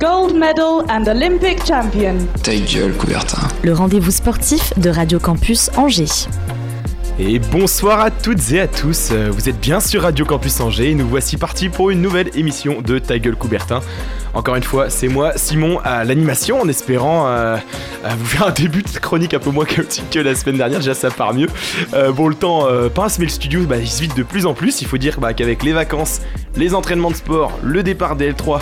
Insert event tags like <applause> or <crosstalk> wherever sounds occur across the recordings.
Gold medal and Olympic champion. Ta gueule, Coubertin. le rendez-vous sportif de Radio Campus Angers. Et bonsoir à toutes et à tous, vous êtes bien sur Radio Campus Angers nous voici partis pour une nouvelle émission de Ta gueule Coubertin. Encore une fois, c'est moi, Simon, à l'animation, en espérant euh, vous faire un début de chronique un peu moins chaotique que la semaine dernière, déjà ça part mieux. Euh, bon, le temps euh, passe, mais le studio bah, se vide de plus en plus. Il faut dire bah, qu'avec les vacances, les entraînements de sport, le départ des L3, euh,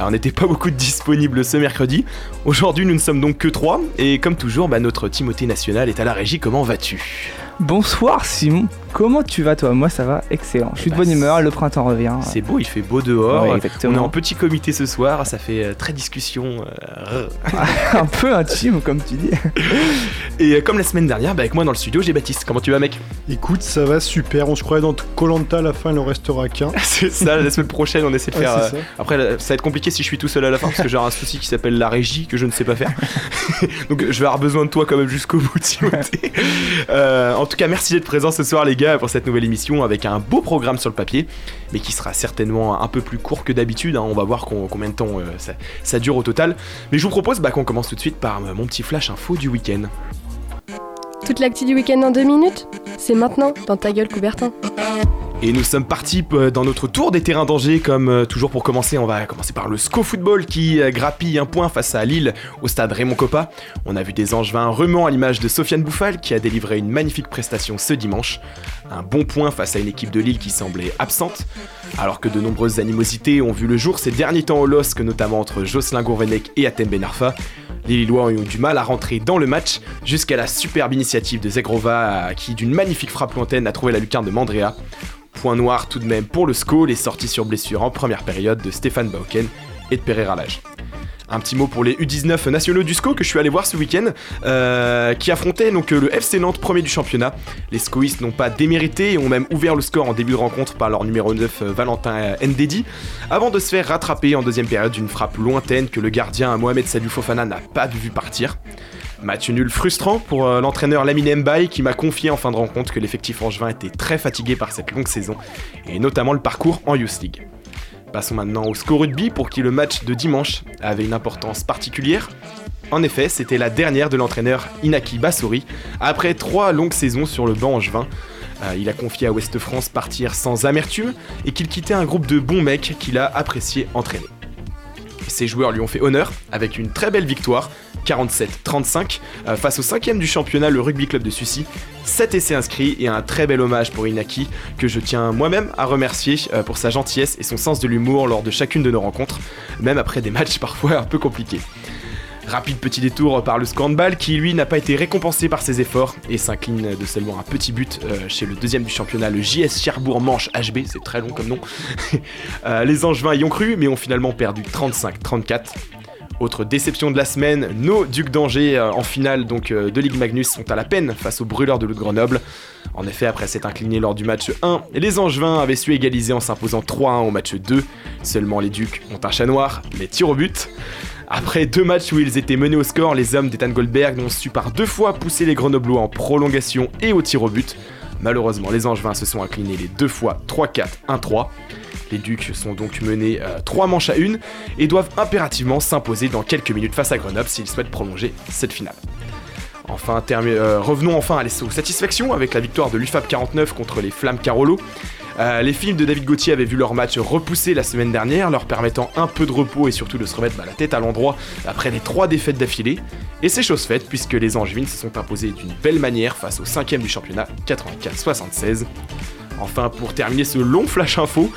on n'était pas beaucoup disponibles ce mercredi. Aujourd'hui, nous ne sommes donc que trois, et comme toujours, bah, notre Timothée National est à la régie. Comment vas-tu? Bonsoir Simon, comment tu vas toi Moi ça va excellent, je suis de Bah, bonne humeur, le printemps revient. C'est beau, il fait beau dehors. Ouais, on est en petit comité ce soir, ça fait euh, très discussion. euh, <laughs> un peu intime comme tu dis. Et euh, comme la semaine dernière, bah, avec moi dans le studio, j'ai Baptiste. Comment tu vas, mec? Écoute, ça va super. On se croyait dans Colanta, à la fin, il en restera qu'un. <laughs> C'est ça, la semaine prochaine, on essaie de faire. euh. Après, là, ça va être compliqué si je suis tout seul à la fin, parce que j'ai un souci qui s'appelle la régie que je ne sais pas faire. <laughs> Donc, je vais avoir besoin de toi quand même jusqu'au bout, Timothée. Euh, en tout cas, merci d'être présent ce soir, les gars, pour cette nouvelle émission avec un beau programme sur le papier, mais qui sera certainement un peu plus court que d'habitude. hein. On va voir combien de temps euh, ça, ça dure au total. Mais je vous propose bah, qu'on commence tout de suite par euh, mon petit flash info du week-end. Toute l'actu du week-end en deux minutes? C'est maintenant dans ta gueule Coubertin. Et nous sommes partis euh, dans notre tour des terrains d'Angers. Comme euh, toujours pour commencer, on va commencer par le SCO Football qui euh, grappille un point face à Lille au stade Raymond Coppa. On a vu des Angevins remuants à l'image de Sofiane Bouffal qui a délivré une magnifique prestation ce dimanche. Un bon point face à une équipe de Lille qui semblait absente. Alors que de nombreuses animosités ont vu le jour ces derniers temps au LOSC, notamment entre Jocelyn Gourvenec et Atem Benarfa. Les Lillois ont eu du mal à rentrer dans le match jusqu'à la superbe initiative de Zegrova qui, d'une magnifique frappe lointaine, a trouvé la lucarne de Mandrea. Point noir tout de même pour le SCO, les sorties sur blessure en première période de Stéphane Bauken et de Pereira. Un petit mot pour les U19 nationaux du SCO que je suis allé voir ce week-end, euh, qui affrontaient donc euh, le FC Nantes premier du championnat. Les SCOistes n'ont pas démérité et ont même ouvert le score en début de rencontre par leur numéro 9 euh, Valentin Ndedi, avant de se faire rattraper en deuxième période d'une frappe lointaine que le gardien Mohamed Salou Fofana n'a pas vu partir. Match nul frustrant pour l'entraîneur Lamine Mbaye qui m'a confié en fin de rencontre que l'effectif angevin était très fatigué par cette longue saison et notamment le parcours en Youth League. Passons maintenant au score rugby pour qui le match de dimanche avait une importance particulière. En effet, c'était la dernière de l'entraîneur Inaki Bassouri après trois longues saisons sur le banc angevin. Euh, il a confié à Ouest France partir sans amertume et qu'il quittait un groupe de bons mecs qu'il a apprécié entraîner. Ses joueurs lui ont fait honneur avec une très belle victoire, 47-35, euh, face au cinquième du championnat, le Rugby Club de Sucy. 7 essais inscrits et un très bel hommage pour Inaki, que je tiens moi-même à remercier euh, pour sa gentillesse et son sens de l'humour lors de chacune de nos rencontres, même après des matchs parfois un peu compliqués. Rapide petit détour par le Scandball qui lui n'a pas été récompensé par ses efforts et s'incline de seulement un petit but euh, chez le deuxième du championnat, le JS Cherbourg Manche HB, c'est très long comme nom. <laughs> Euh, les Angevins y ont cru mais ont finalement perdu 35-34. Autre déception de la semaine, nos Ducs d'Angers euh, en finale donc de Ligue Magnus sont à la peine face aux brûleurs de de Grenoble. En effet, après s'être incliné lors du match 1, les Angevins avaient su égaliser en s'imposant 3-1 au match 2. Seulement les Ducs ont un chat noir, les tirs au but. Après deux matchs où ils étaient menés au score, les hommes d'Ethan Goldberg ont su par deux fois pousser les Grenoblois en prolongation et au tir au but. Malheureusement, les Angevins se sont inclinés les deux fois 3-4, 1-3. Les Ducs sont donc menés 3 manches à 1 et doivent impérativement s'imposer dans quelques minutes face à Grenoble s'ils souhaitent prolonger cette finale. Enfin, euh, revenons enfin à les satisfactions avec la victoire de l'UFAP 49 contre les Flammes Carolo. Euh, les films de David Gauthier avaient vu leur match repoussé la semaine dernière, leur permettant un peu de repos et surtout de se remettre bah, la tête à l'endroit après les trois défaites d'affilée. Et c'est chose faite puisque les Angevines se sont imposés d'une belle manière face au cinquième du championnat, 84-76. Enfin, pour terminer ce long flash info,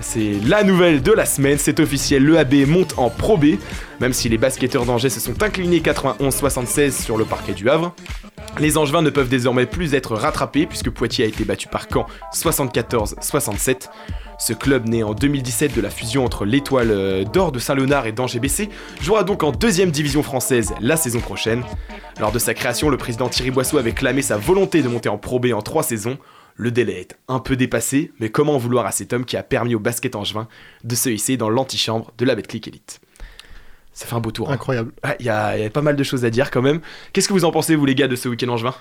c'est la nouvelle de la semaine, c'est officiel, le AB monte en Pro B, même si les basketteurs d'Angers se sont inclinés 91-76 sur le parquet du Havre. Les Angevins ne peuvent désormais plus être rattrapés puisque Poitiers a été battu par Caen 74-67. Ce club né en 2017 de la fusion entre l'étoile euh, d'or de Saint-Léonard et d'Angers BC jouera donc en deuxième division française la saison prochaine. Lors de sa création, le président Thierry Boisseau avait clamé sa volonté de monter en Pro B en trois saisons. Le délai est un peu dépassé, mais comment en vouloir à cet homme qui a permis au basket angevin de se hisser dans l'antichambre de la Betclic Elite? Ça fait un beau tour. hein. Incroyable. Il y, a il y a pas mal de choses à dire quand même. Qu'est-ce que vous en pensez, vous les gars, de ce week-end angevin?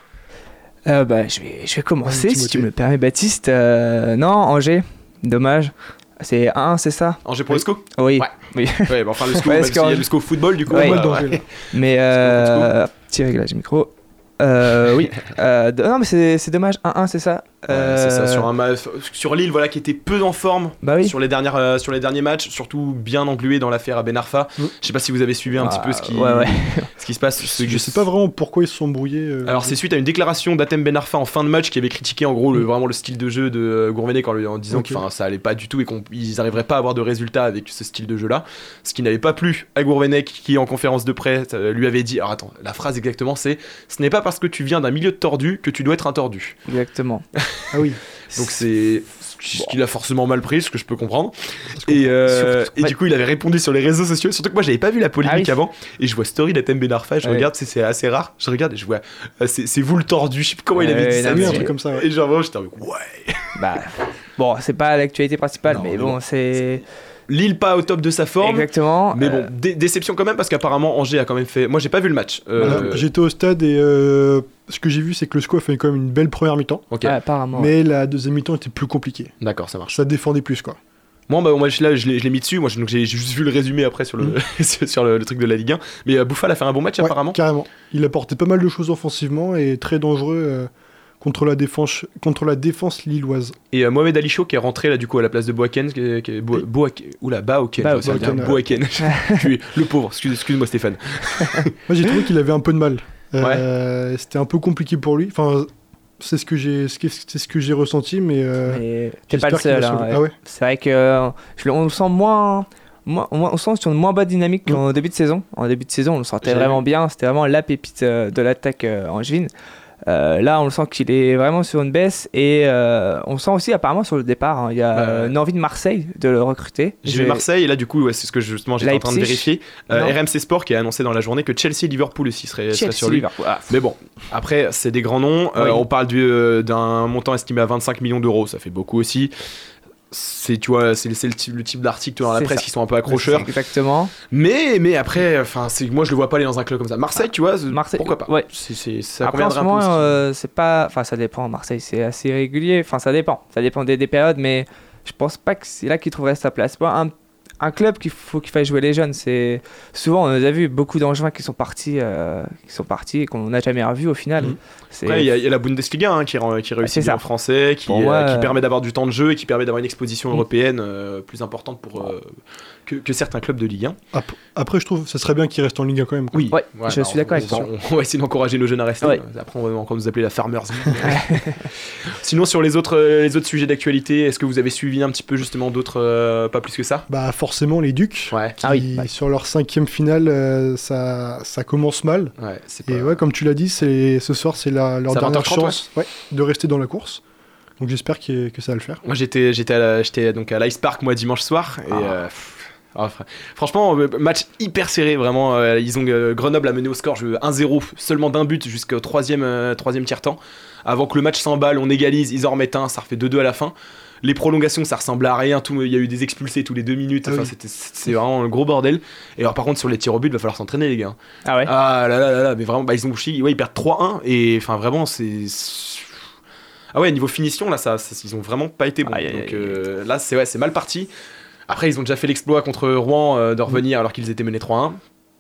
Euh, bah, je vais, je vais commencer si tu me le permets, Baptiste. Euh, non, Angers, dommage. C'est 1, c'est ça? Angers pour le SCO Oui. Ouais. oui. <laughs> Ouais, bah enfin le SCO, Ouais, même y a le SCO football du coup. Ouais. bah, ouais. Mais euh, petit réglage micro. Euh, oui. <laughs> Euh, non, mais c'est c'est dommage. 1-1, c'est ça? Ouais, c'est ça, Euh, sur, un sur Lille voilà, qui était peu en forme Bah oui. sur, les dernières, euh, sur les derniers matchs, surtout bien englué dans l'affaire à Ben Arfa. Mm. Je sais pas si vous avez suivi un petit peu ce qui, ouais, ouais. <laughs> ce qui se passe. Ce- Je sais pas vraiment pourquoi ils se sont brouillés. euh, Alors c'est suite à une déclaration d'Atem Ben Arfa en fin de match qui avait critiqué en gros le, vraiment le style de jeu de euh, Gourvenet en, disant Ok. que ça allait pas du tout et qu'ils n'arriveraient pas à avoir de résultats avec ce style de jeu là. Ce qui n'avait pas plu à Gourvenet qui en conférence de presse euh, lui avait dit, alors attends, la phrase exactement c'est ce n'est pas parce que tu viens d'un milieu de tordu que tu dois être un tordu. Exactement. <laughs> Ah oui. Donc c'est ce qu'il a forcément mal pris, ce que je peux comprendre. Et, euh, Surtout- et ouais. du coup, il avait répondu sur les réseaux sociaux. Surtout que moi, j'avais pas vu la polémique Ah oui. avant. Et je vois story d'Atem Ben Arfa. Je Ouais. regarde, c'est- assez rare. Je regarde et je vois, euh, c'est vous le tordu. Je sais plus comment il avait dit ça. un truc comme ça. ouais. Et genre, vraiment, j'étais en mode, ouais. bah, bon, c'est pas l'actualité principale, Non, mais mais bon, bon, c'est. Lille pas au top de sa forme. Exactement. Mais bon, euh, dé- déception quand même parce qu'apparemment Angers a quand même fait. Moi, j'ai pas vu le match. Euh, Voilà, J'étais au stade et euh, ce que j'ai vu, c'est que le SCO a fait quand même une belle première mi-temps. Ok, ouais, apparemment. Mais la deuxième mi-temps était plus compliquée. d'accord, ça marche. Ça défendait plus, quoi. Moi, bah, moi je, là, je l'ai mis dessus. Moi, j'ai juste vu le résumé après sur le, <laughs> sur le, le truc de la Ligue 1. Mais euh, Bouffal a fait un bon match Ouais, apparemment. Carrément. Il apportait pas mal de choses offensivement et très dangereux euh, contre, la défense, contre la défense lilloise. Et euh, Mohamed Ali Chaud qui est rentré là du coup à la place de Boaken. Qui est, qui est- Bo- Oui. Boaken- Oula, Baoken. Ouais. <laughs> Boaken. Le pauvre. Excuse- Excuse-moi Stéphane. <laughs> Moi, j'ai trouvé qu'il avait un peu de mal. Euh, C'était un peu compliqué pour lui. Enfin, c'est ce que j'ai, c'est ce que j'ai ressenti, mais. euh, t'es pas le seul. hein, ouais. Ah ouais. C'est vrai que euh, je on le sent moins. moins- on sent sur une moins bonne dynamique qu'en début de saison. En début de saison, on le sentait vraiment bien. C'était vraiment la pépite de l'attaque angevine. Euh, là, on le sent qu'il est vraiment sur une baisse et euh, on sent aussi apparemment sur le départ. hein, il y a Bah, une envie de Marseille de le recruter. J'ai vu Marseille et là du coup ouais, c'est ce que justement j'étais en train de vérifier. Euh. RMC Sport qui a annoncé dans la journée que Chelsea et Liverpool aussi Chelsea, sur lui. Ah, Mais bon, après c'est des grands noms. Oui. on parle du, d'un montant estimé à 25 millions d'euros. Ça fait beaucoup aussi. C'est tu vois c'est le type, le type d'article dans la presse ça. qui sont un peu accrocheurs. Exactement. Mais mais après enfin c'est moi je le vois pas aller dans un club comme ça. Marseille tu vois Marseille, pourquoi pas. ouais. C'est, ça Après, en ce moment, euh, c'est pas. Enfin, ça dépend. Marseille, c'est assez régulier. Enfin, ça dépend. Ça dépend des, des périodes, mais je pense pas que c'est là qu'il trouverait sa place. Un, un club qu'il faut qu'il fasse jouer les jeunes, c'est souvent on a vu beaucoup d'angevins qui sont partis, euh, qui sont partis et qu'on n'a jamais revu au final. C'est Après, il y, a- il y a la Bundesliga hein, qui, réussit bien ça. en français, qui, moi, euh, qui euh, permet d'avoir du temps de jeu et qui permet d'avoir une exposition européenne euh, plus importante pour, euh, que, que certains clubs de Ligue 1. Ap- Après, je trouve que ça serait bien qu'il reste en Ligue 1 quand même. quoi. Oui, Ouais, je suis d'accord avec toi. on, on va essayer d'encourager nos jeunes à rester. Ouais. Après, on va encore nous appeler la Farmers. <laughs> Sinon, sur les autres, les autres sujets d'actualité, est-ce que vous avez suivi un petit peu justement d'autres, euh, pas plus que ça? Bah, forcément, les Ducs. Ouais, qui, Ah oui, ouais. Sur leur cinquième finale, euh, ça, ça commence mal. ouais, Et ouais, comme tu l'as dit, c'est ce soir, c'est leur dernière 20h30, chance de rester dans la course. Donc j'espère que ça va le faire. Moi, j'étais, j'étais, donc à l'Ice Park moi dimanche soir et. Ah. euh, ah, fr- franchement, euh, match hyper serré, vraiment. ils ont euh, Grenoble a mené au score je- 1-0, seulement d'un but jusqu'au troisième, euh, troisième tiers-temps. Avant que le match s'emballe, on égalise, ils en remettent un, ça refait 2-2 à la fin. Les prolongations, ça ressemblait à rien. Tout, il y a eu des expulsés tous les deux minutes. Ah Enfin, oui. c'est vraiment un gros bordel. Et alors, par contre, sur les tirs au but, va falloir s'entraîner, les gars. Ah ouais. Ah là là là là, mais vraiment, bah, ils ont chié. Ouais, ils perdent 3-1 et enfin vraiment c'est. Ah ouais, niveau finition là, ça, ça- ils ont vraiment pas été bons. Donc euh, là, c'est ouais, c'est mal parti. Après, ils ont déjà fait l'exploit contre Rouen euh, de revenir alors qu'ils étaient menés 3-1.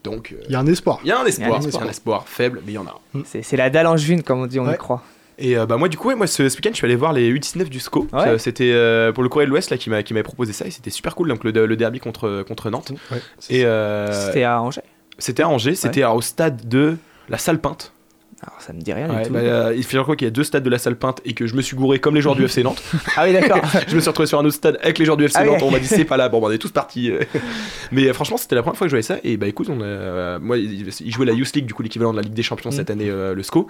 Donc euh, Il y a un espoir. il y a un espoir, il y a un espoir faible, mais il y en a. un. C'est la dalle angevine, comme on dit, on y Ouais. croit. Et euh, bah moi du coup, ouais, moi ce, ce week-end, je suis allé voir les U19 du SCO. Ouais. Euh, C'était euh, pour le Courrier de l'Ouest là qui m'a qui m'avait proposé ça et c'était super cool. Donc le, le derby contre contre Nantes. Ouais. Et euh, C'était à Angers? c'était à Angers, c'était au stade de la Salle Peinte. Alors ça me dit rien Ouais, du tout. bah, euh, il fait quoi qu'il y a deux stades de la salle peinte et que je me suis gouré comme les joueurs du FC Nantes. <laughs> Ah oui, d'accord. <laughs> je me suis retrouvé sur un autre stade avec les joueurs du FC Ah oui. Nantes. On m'a dit c'est pas là. Bon, bah, on est tous partis. <laughs> Mais euh, franchement, c'était la première fois que je voyais ça. Et bah écoute, on a, euh, moi, il jouait la Youth League, du coup l'équivalent de la Ligue des Champions cette année, euh, le SCO.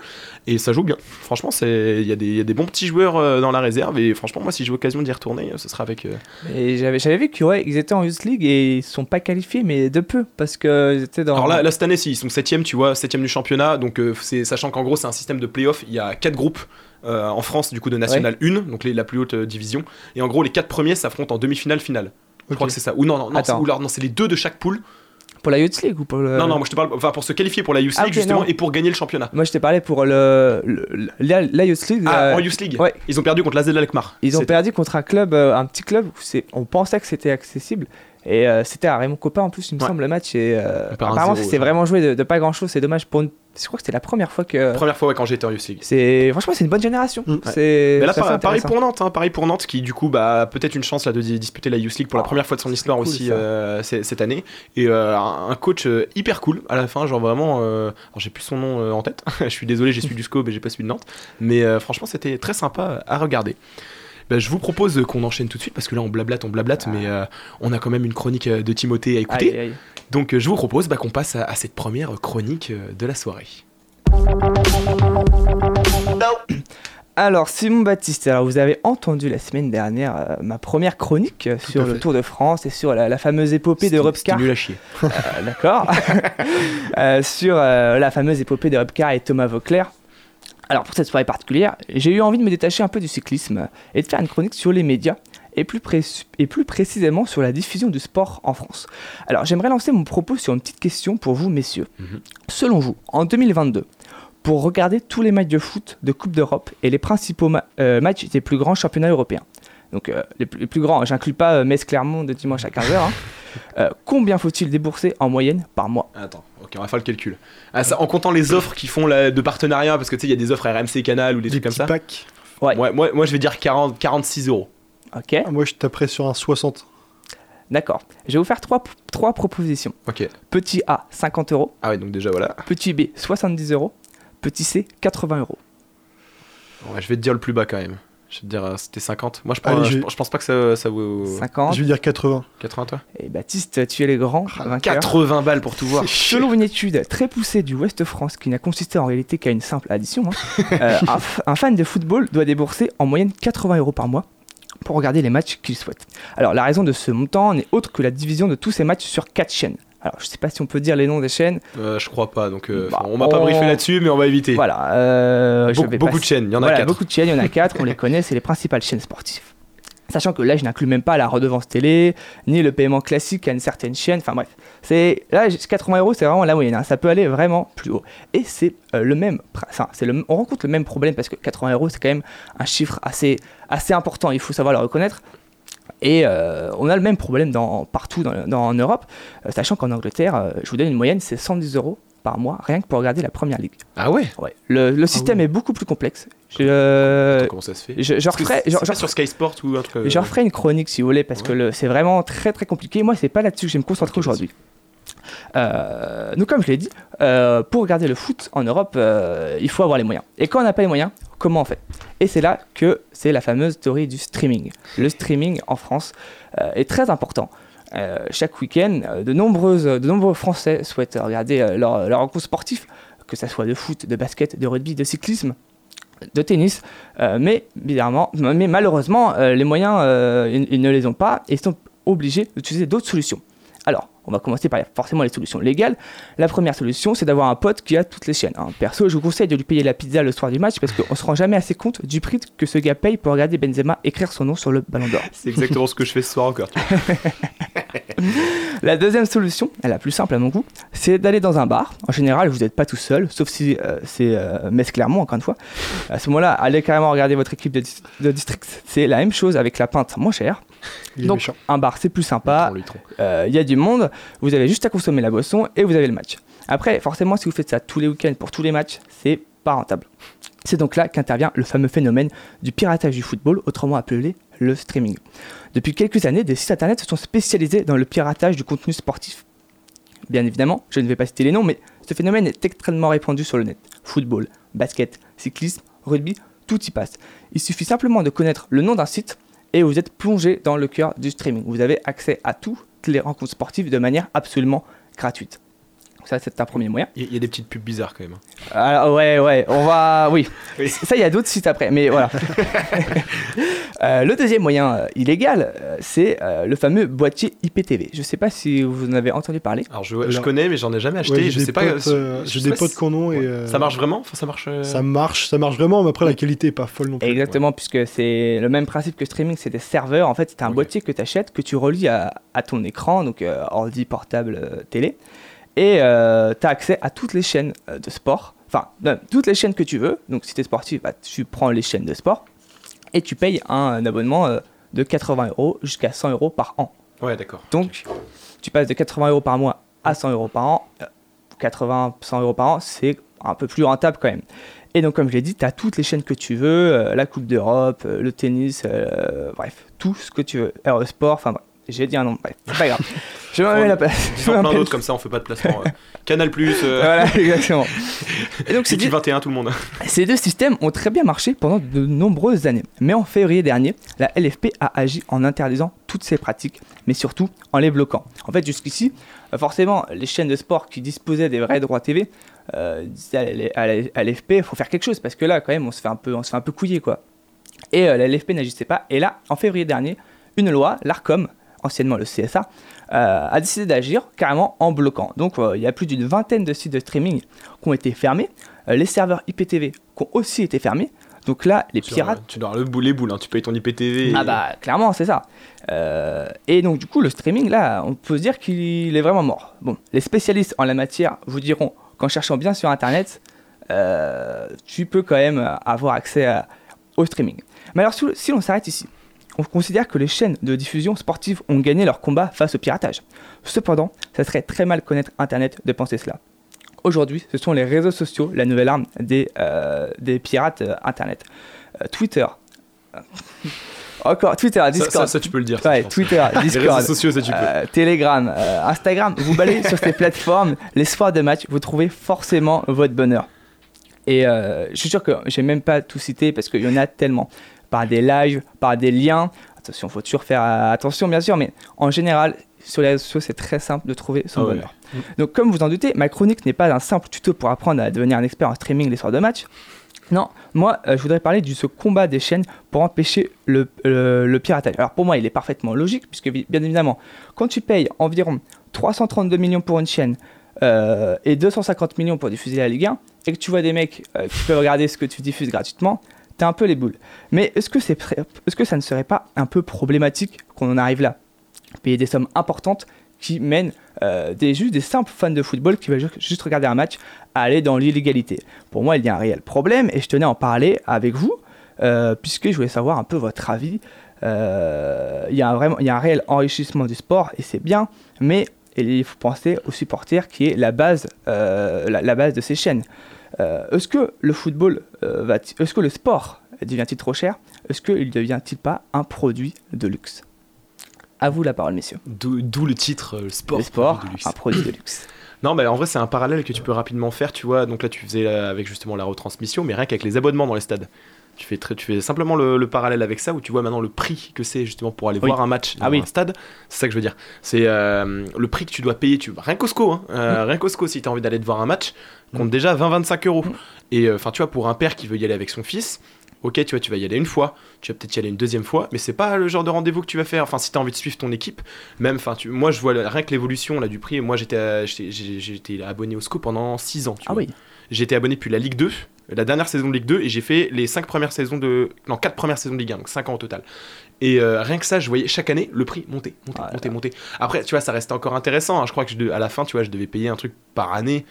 Et ça joue bien. Franchement, c'est il y, a des- il y a des bons petits joueurs euh, dans la réserve. Et franchement, moi, si j'ai l'occasion d'y retourner, ce sera avec. euh, Et j'avais vu qu'ils ouais, étaient en Youth League et ils sont pas qualifiés, mais de peu, parce qu'ils étaient dans. Alors là, là, cette année, si, ils sont 7ème, tu vois, 7ème du championnat. Donc, c'est, sachant qu'en gros, c'est un système de play-off. Il y a 4 groupes euh, en France, du coup, de National 1, donc les- la plus haute euh, division. Et en gros, les 4 premiers s'affrontent en demi-finale finale. Je crois que c'est ça. Ou non, non, non, c'est, Attends. ou alors, non, c'est les deux de chaque poule. Pour la Youth League ou pour le. Non, non, moi je te parle enfin, pour se qualifier pour la Youth Ah, League, justement, non. et pour gagner le championnat. Moi je t'ai parlé pour le, le- la, la Youth League. Ah, euh, en Youth League Ouais. Ils ont perdu contre l'AZ Alkmaar. Ils ont perdu contre un club, euh, un petit club où c'est, on pensait que c'était accessible. Et euh, c'était à Raymond Coppa en plus, il me Ouais. semble, le match. Et euh, apparemment, ça. vraiment joué de, de pas grand chose. C'est dommage pour une. Je crois que c'était la première fois que. Première fois ouais, quand j'étais en Youth League. C'est franchement c'est une bonne génération. Mm. C'est Mais là, par- pareil pour Nantes, hein, pareil pour Nantes, qui du coup, bah, peut-être une chance là de di- disputer la Youth League pour la Ah, première fois de son histoire cool, aussi euh, cette année. Et euh, un coach euh, hyper cool à la fin, genre vraiment. euh, alors j'ai plus son nom euh, en tête. <laughs> je suis désolé, j'ai su du scope et j'ai pas celui de Nantes. Mais euh, franchement, c'était très sympa à regarder. Bah, je vous propose qu'on enchaîne tout de suite parce que là on blablate, on blablate, mais euh, on a quand même une chronique euh, de Timothée à écouter. Aïe, aïe. Donc je vous propose bah, qu'on passe à, à cette première chronique euh, de la soirée. Alors Simon Baptiste, alors vous avez entendu la semaine dernière euh, ma première chronique euh, sur le. Tour de France et sur la, la fameuse épopée de. C'était nul à chier. Euh, D'accord. <laughs> Sur la fameuse épopée de Robcar et Thomas Vauclair. Alors pour cette soirée particulière, j'ai eu envie de me détacher un peu du cyclisme et de faire une chronique sur les médias et plus, pré- et plus précisément sur la diffusion du sport en France. Alors j'aimerais lancer mon propos sur une petite question pour vous messieurs. Mhm. Selon vous, en 2022, pour regarder tous les matchs de foot de Coupe d'Europe et les principaux ma- euh, matchs des plus grands championnats européens, donc euh, les, plus, les plus grands, j'inclus pas euh, Metz-Clermont de dimanche à 15h, hein, <laughs> euh, combien faut-il débourser en moyenne par mois Attends, ok, on va faire le calcul. Ah, ça, en comptant les offres qui font la- de partenariat, parce que tu sais, il y a des offres RMC Canal ou des, Des trucs comme petits ça. packs. Ouais. Ouais, moi, moi, je vais dire 40, 46 euros. Ok, Ah, Moi, je taperais sur un 60. d'accord. Je vais vous faire trois, trois propositions. Ok. Petit A, 50 euros. Ah ouais, donc déjà voilà. Petit B, 70 euros. Petit C, 80 euros. Ouais, je vais te dire le plus bas quand même. Je vais te dire, euh, c'était 50. Moi, je, prends, Allez, euh, je, j'ai- je pense pas que ça, ça vaut 50. Je vais dire 80. 80 toi? Et Baptiste, tu es le grand vainqueur. 80 balles pour tout voir. <laughs> Selon une étude très poussée du Ouest France qui n'a consisté en réalité qu'à une simple addition, hein, <laughs> euh, un, un fan de football doit débourser en moyenne 80 euros par mois pour regarder les matchs qu'il souhaite. Alors la raison de ce montant n'est autre que la division de tous ces matchs sur 4 chaînes. Alors je sais pas si on peut dire les noms des chaînes. Euh, je crois pas, donc euh, Bah, on m'a pas on- briefé là-dessus, mais on va éviter. Voilà. euh, je Beaucoup, vais beaucoup passer- de chaînes, il y en a Voilà, 4. beaucoup de chaînes, il y en a 4, on les <laughs> connaît, c'est les principales chaînes sportives. Sachant que là, je n'inclus même pas la redevance télé, ni le paiement classique à une certaine chaîne. Enfin bref, c'est là 80 euros, c'est vraiment la moyenne. hein. Ça peut aller vraiment plus haut. Et c'est euh, le même, enfin, c'est le, on rencontre le même problème parce que 80 euros, c'est quand même un chiffre assez, assez important. Il faut savoir le reconnaître. Et euh, on a le même problème dans, partout dans, dans- en Europe, euh, sachant qu'en Angleterre, euh, je vous donne une moyenne, c'est 110 euros par mois, rien que pour regarder la première ligue. Ah ouais? Ouais. Le, le système est beaucoup plus complexe. Je, Comment ça se fait? je, je referai, pas sur Sky Sport ou un truc. je referai une chronique si vous voulez parce que Ouais. c'est vraiment très très compliqué. Moi, c'est pas là-dessus que je vais me concentrer aujourd'hui. Euh, donc, comme je l'ai dit, euh, pour regarder le foot en Europe, euh, il faut avoir les moyens. Et quand on n'a pas les moyens, comment on fait Et c'est là que c'est la fameuse théorie du streaming. Le streaming en France euh, est très important. Euh, chaque week-end, euh, de, nombreux Français souhaitent regarder leur, leur sportif, que ce soit de foot, de basket, de rugby, de cyclisme, de tennis, mais, bizarrement, mais malheureusement, les moyens, ils, ils ne les ont pas et sont obligés d'utiliser d'autres solutions. On va commencer par forcément les solutions légales. La première solution, c'est d'avoir un pote qui a toutes les chaînes. hein. Perso, je vous conseille de lui payer la pizza le soir du match parce qu'on se rend jamais assez compte du prix que ce gars paye pour regarder Benzema écrire son nom sur le ballon d'or. C'est exactement ce que je fais ce soir encore. <laughs> La deuxième solution, la plus simple à mon goût, c'est d'aller dans un bar. En général, vous n'êtes pas tout seul, sauf si euh, c'est euh, Metz Clermont, encore une fois. À ce moment-là, allez carrément regarder votre équipe de district. C'est la même chose avec la pinte moins chère. Il est Donc, méchant. un bar, c'est plus sympa. Euh, Il y a du monde, vous avez juste à consommer la boisson et vous avez le match. Après, forcément, si vous faites ça tous les week-ends pour tous les matchs, c'est pas rentable. C'est donc là qu'intervient le fameux phénomène du piratage du football, autrement appelé le streaming. Depuis quelques années, des sites internet se sont spécialisés dans le piratage du contenu sportif. Bien évidemment, je ne vais pas citer les noms, mais ce phénomène est extrêmement répandu sur le net. Football, basket, cyclisme, rugby, tout y passe. Il suffit simplement de connaître le nom d'un site et vous êtes plongé dans le cœur du streaming. Vous avez accès à toutes les rencontres sportives de manière absolument gratuite. Ça, c'est un premier moyen. Il y, a des petites pubs bizarres quand même. hein. Alors, ouais, ouais, on va. Oui. Ça, il y a d'autres sites après, mais voilà. <laughs> <laughs> Euh, le deuxième moyen euh, illégal, euh, c'est euh, le fameux boîtier IPTV. Je sais pas si vous en avez entendu parler. Alors je, je connais, mais j'en ai jamais acheté. Ouais, j'ai je des sais pas. euh, j'ai des pas potes qu'on ont et euh, Ça marche vraiment? Enfin, ça marche. euh, Ça marche, ça marche vraiment, mais après la qualité est pas folle non plus. Exactement, puisque c'est le même principe que streaming, c'est des serveurs. En fait, c'est un boîtier que tu achètes, que tu relis à, à ton écran, donc euh, ordi, portable, télé. Et tu as accès à toutes les chaînes euh, de sport. Enfin, toutes les chaînes que tu veux. Donc, si tu es sportif, bah, tu prends les chaînes de sport. Et tu payes un, un abonnement euh, de 80 euros jusqu'à 100 euros par an. Ouais, d'accord. Donc, tu passes de 80 euros par mois à 100 euros par an. Euh, 80, 100 euros par an, c'est un peu plus rentable quand même. Et donc, comme je l'ai dit, tu as toutes les chaînes que tu veux, euh, la Coupe d'Europe, euh, le tennis, euh, bref, tout ce que tu veux. Aérosport, enfin bref, j'ai dit un nom, bref, c'est pas grave. Je mets la place. A <laughs> plein d'autres comme ça, on fait pas de placement. euh. Canal Plus. Voilà, exactement. <laughs> Et donc, c'est Équipe dit- 21, tout le monde. ces deux systèmes ont très bien marché pendant de nombreuses années. Mais en février dernier, la LFP a agi en interdisant toutes ces pratiques, mais surtout en les bloquant. En fait, jusqu'ici, euh, forcément, les chaînes de sport qui disposaient des vrais droits TV euh, disaient à LFP, il faut faire quelque chose, parce que là, quand même, on se fait un peu, on se fait un peu couiller, quoi. Et euh, la LFP n'agissait pas. Et là, en février dernier, une loi, l'ARCOM, anciennement le CSA, euh, a décidé d'agir carrément en bloquant. Donc euh, il y a plus d'une vingtaine de sites de streaming qui ont été fermés, Euh, les serveurs IPTV qui ont aussi été fermés. Donc là, les pirates... Tu dois le boule, les boules, hein. tu payes ton IPTV. et- Ah bah clairement c'est ça. Et donc du coup le streaming là on peut se dire qu'il est vraiment mort. Bon, les spécialistes en la matière vous diront qu'en cherchant bien sur internet, tu peux quand même avoir accès à- au streaming. Mais alors si, si l'on s'arrête ici, on considère que les chaînes de diffusion sportive ont gagné leur combat face au piratage. Cependant, ça serait très mal connaître internet de penser cela. Aujourd'hui, ce sont les réseaux sociaux la nouvelle arme des, euh, des pirates euh, internet. Euh, Twitter. <laughs> Encore Twitter, Discord. ça, ça, tu peux le dire. Ouais. Twitter, Les Discord, réseaux sociaux, ça, tu peux. Telegram, Instagram. Vous balayez sur ces <laughs> plateformes, les soirs de match, vous trouvez forcément votre bonheur. Et je suis sûr que j'ai même pas tout cité parce qu'il y en a tellement. Par des lives, par des liens. Attention, faut toujours faire euh, attention, bien sûr, mais en général, sur les réseaux sociaux, c'est très simple de trouver son Ah bonheur. Donc, comme vous en doutez, ma chronique n'est pas un simple tuto pour apprendre à devenir un expert en streaming les soirs de match. Non, moi, euh, je voudrais parler de ce combat des chaînes pour empêcher le, le piratage. Alors, pour moi, il est parfaitement logique, puisque, bien évidemment, quand tu payes environ 332 millions pour une chaîne euh, et 250 millions pour diffuser la Ligue 1, et que tu vois des mecs euh, qui peuvent regarder ce que tu diffuses gratuitement, t'as un peu les boules. Mais est-ce que, c'est, est-ce que ça ne serait pas un peu problématique qu'on en arrive là? Payer des sommes importantes qui mènent euh, des, juste des simples fans de football qui veulent ju- juste regarder un match à aller dans l'illégalité. Pour moi, il y a un réel problème et je tenais à en parler avec vous euh, puisque je voulais savoir un peu votre avis. Euh, il, y a un vraiment, il y a un réel enrichissement du sport et c'est bien, mais il faut penser aux supporters qui est la base, la base de ces chaînes. Euh, est-ce que le football euh, va, est-ce que le sport devient-il trop cher? Est-ce qu'il devient-il pas un produit de luxe? À vous la parole, messieurs. D'où le titre, euh, le sport. Le sport, produit de luxe. un produit de luxe. <coughs> Non, mais en vrai, c'est un parallèle que tu peux rapidement faire, tu vois. Donc là, tu faisais avec justement la retransmission, mais rien qu'avec les abonnements dans les stades. Tu fais, très- tu fais simplement le, le parallèle avec ça, où tu vois maintenant le prix que c'est justement pour aller Oui. voir un match dans Ah oui. un stade. C'est ça que je veux dire. C'est euh, le prix que tu dois payer. Tu... Rien SCO, hein. Euh, rien qu'au SCO, si tu as envie d'aller te voir un match, compte déjà 20-25 euros. Et euh, enfin, tu vois, pour un père qui veut y aller avec son fils, ok, tu vois, tu vas y aller une fois, tu vas peut-être y aller une deuxième fois, mais c'est pas le genre de rendez-vous que tu vas faire. Enfin, si tu as envie de suivre ton équipe, même, enfin, tu... moi, je vois rien que l'évolution là du prix. Moi, j'étais, j'étais, abonné au SCO pendant 6 ans. Tu Ah vois. oui. J'étais abonné depuis la Ligue 2, la dernière saison de Ligue 2, et j'ai fait les 5 premières saisons de. Non, 4 premières saisons de Ligue 1, donc 5 ans au total. Et euh, rien que ça, je voyais chaque année le prix monter, monter, Ah monter, monter. Après, tu vois, ça restait encore intéressant. hein. Je crois que je de- à la fin, tu vois, je devais payer un truc par année.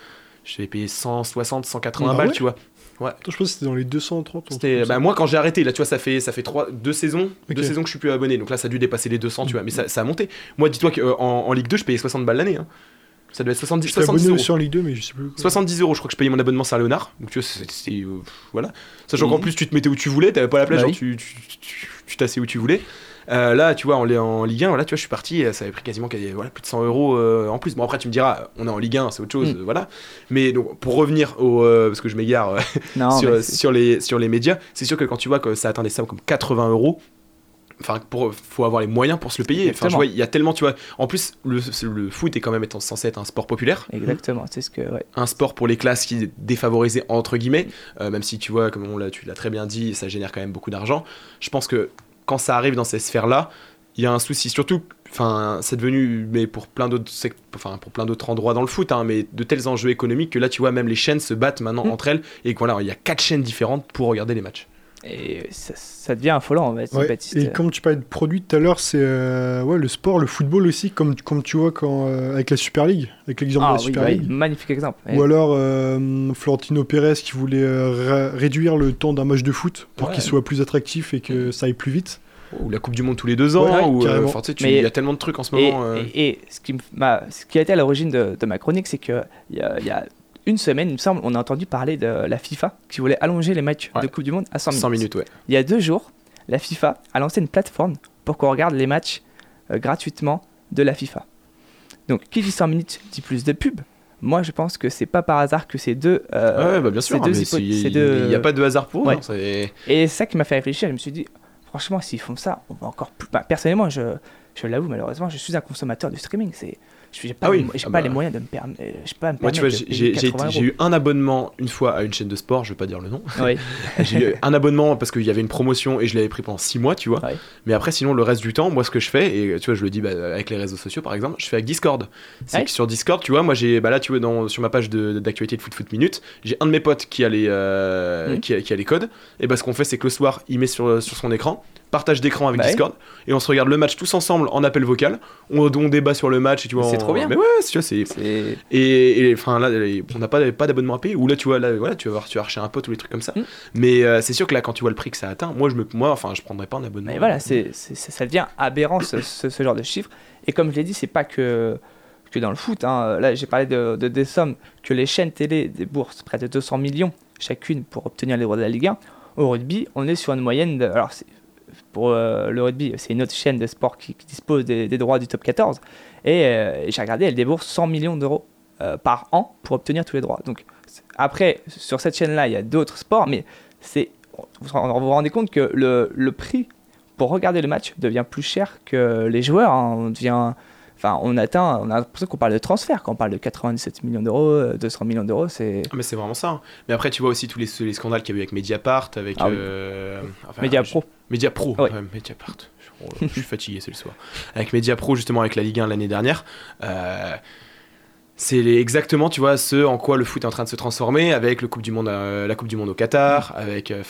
Je devais payer 160, 180 Ah balles, ouais tu vois. Ouais. Attends, je pense que c'était dans les 230. un truc C'était, bah, moi, quand j'ai arrêté, là, tu vois, ça fait, ça fait trois, deux saisons, deux saisons que je suis plus abonné. Donc là, ça a dû dépasser les 200, tu vois. Mais ça, ça a monté. Moi, dis-toi qu'en en Ligue 2, je payais 60 balles l'année. hein. Ça devait être 70, J'étais 70 abonné euros. aussi en Ligue 2, mais je sais plus. quoi. 70 euros, je crois que je payais mon abonnement Saint-Léonard. Donc tu vois, c'est- euh, voilà. Sachant qu'en plus, tu te mettais où tu voulais, t'avais pas la plage, Bah genre, oui. tu tu- tu- tu t'assais où tu voulais. Euh, là, tu vois, en, en Ligue 1, là, tu vois, je suis parti, ça avait pris quasiment voilà, plus de 100 euros euh, en plus. Bon, après, tu me diras, on est en Ligue 1, c'est autre chose, Mm. voilà. Mais donc, pour revenir au. euh, parce que je m'égare euh, <laughs> sur, les, sur les médias, c'est sûr que quand tu vois que ça atteint des sommes comme 80 euros, Enfin, pour, faut avoir les moyens pour se le payer. Enfin, je Exactement. vois, il y a tellement, tu vois. En plus, le, le foot est quand même étant censé être un sport populaire. Exactement, c'est ce que. Ouais. Un sport pour les classes qui est défavorisé entre guillemets, euh, même si tu vois, comme on l'a, tu l'as très bien dit, ça génère quand même beaucoup d'argent. Je pense que quand ça arrive dans ces sphères-là, il y a un souci. Surtout, enfin, c'est devenu, mais pour plein d'autres, enfin, pour plein d'autres endroits dans le foot, hein, mais de tels enjeux économiques que là, tu vois, même les chaînes se battent maintenant Mm. entre elles et voilà, il y a quatre chaînes différentes pour regarder les matchs. Et ça, ça devient affolant. Ouais, Baptiste. Et comme tu parlais de produits tout à l'heure, c'est euh, ouais, le sport, le football aussi, comme, comme tu vois quand, euh, avec la Super League, avec l'exemple Ah de la oui, Super ouais, League. magnifique exemple. Ou alors euh, Florentino Pérez qui voulait euh, réduire le temps d'un match de foot pour Ouais. qu'il soit plus attractif et que ça aille plus vite. Ou la Coupe du Monde tous les deux ans, Ouais, ou euh, il y a tellement de trucs en ce Et, moment. euh. et- et ce, qui me- m'a- ce qui a été à l'origine de, de ma chronique, c'est qu'il y a, y a une semaine, il me semble, on a entendu parler de la FIFA qui voulait allonger les matchs Ouais. de Coupe du Monde à 100 minutes. 100 minutes, ouais. Il y a deux jours, la FIFA a lancé une plateforme pour qu'on regarde les matchs euh, gratuitement de la FIFA. Donc, qui dit 100 minutes dit plus de pub. Moi, je pense que c'est pas par hasard que ces deux. euh, ouais, bah bien sûr, il n'y a pas de hasard pour Ouais. hein, Et c'est ça qui m'a fait réfléchir. Je me suis dit, franchement, s'ils font ça, on va encore plus. bah, personnellement, je, je l'avoue, malheureusement, je suis un consommateur du streaming. C'est, je n'ai pas, Ah oui, les ah pas bah. les moyens de me permettre. Peux pas me Moi, tu vois, permettre j'ai payer j'ai- 80 j'ai euros. eu un abonnement une fois à une chaîne de sport, je vais pas dire le nom. Oui. <laughs> j'ai eu un abonnement parce qu'il y avait une promotion et je l'avais pris pendant 6 mois, tu vois. Mais après, sinon, le reste du temps, moi, ce que je fais, et tu vois, je le dis bah, avec les réseaux sociaux par exemple, je fais avec Discord. C'est que sur Discord, tu vois, moi, j'ai, bah là, tu vois, dans, sur ma page d'actualité de, Foot Foot Minute, j'ai un de mes potes qui a les, euh, qui, a, qui a les codes. Et bah, ce qu'on fait, c'est que le soir, il met sur, sur son écran, partage d'écran avec Bah ouais. Discord, et on se regarde le match tous ensemble en appel vocal. On, on débat sur le match, et tu vois. C'est on- trop bien. Mais ouais, tu vois, c'est. Et et, enfin là, on n'a pas, pas d'abonnement à payer. Ou là, tu vois, là, voilà, tu vas voir, tu vas chercher un pote ou les trucs comme ça. Mm. Mais euh, c'est sûr que là, quand tu vois le prix que ça atteint, moi, je me, moi, enfin, je prendrais pas un abonnement. Mais voilà, c'est, ça devient aberrant ce, ce- ce genre de chiffres. Et comme je l'ai dit, c'est pas que, que dans le foot. hein. Là, j'ai parlé de, de- des sommes que les chaînes télé déboursent, près de 200 millions chacune pour obtenir les droits de la Ligue 1. Au rugby, on est sur une moyenne de. Alors, pour euh, le rugby, c'est une autre chaîne de sport qui, dispose des, droits du top 14. Et, euh, et j'ai regardé, elle débourse 100 millions d'euros euh, par an pour obtenir tous les droits. Donc, après, sur cette chaîne-là, il y a d'autres sports, mais c'est, vous vous rendez compte que le, le prix pour regarder le match devient plus cher que les joueurs. hein. On devient, enfin, on atteint, on a l'impression qu'on parle de transfert quand on parle de 97 millions d'euros, euh, 200 millions d'euros, c'est. Ah, mais c'est vraiment ça. hein. Mais après, tu vois aussi tous les, les scandales qu'il y a eu avec Mediapart, avec. Ah oui. euh, enfin, Mediapro. je- Mediapro, Ouais. ouais, Mediapart. Je, oh suis fatigué, c'est le soir. Avec Mediapro, justement, avec la Ligue 1 l'année dernière. euh, c'est exactement, tu vois, ce en quoi le foot est en train de se transformer avec le coupe du monde, euh, la Coupe du Monde au Qatar, avec, euh,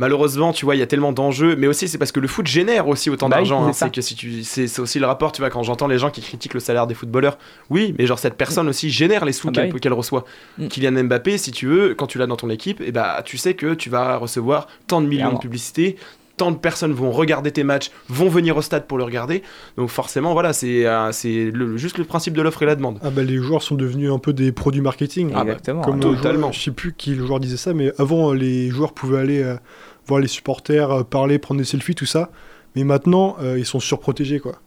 malheureusement, tu vois, il y a tellement d'enjeux, mais aussi c'est parce que le foot génère aussi autant Bah d'argent. c'est hein. c'est que si tu, c'est c'est aussi le rapport, tu vois, quand j'entends les gens qui critiquent le salaire des footballeurs, oui, mais genre cette personne aussi génère les sous Ah bah qu'elle oui. reçoit. Mm. Kylian Mbappé, si tu veux, quand tu l'as dans ton équipe, et bah tu sais que tu vas recevoir tant de millions de publicités. Tant de personnes vont regarder tes matchs, vont venir au stade pour le regarder. Donc forcément, voilà, c'est euh, c'est le- juste le principe de l'offre et la demande. Ah bah les joueurs sont devenus un peu des produits marketing. Ah bah, Exactement. Comme euh, totalement. Je sais plus qui le joueur disait ça, mais avant les joueurs pouvaient aller euh, voir les supporters, euh, parler, prendre des selfies, tout ça. Mais maintenant, euh, ils sont surprotégés quoi.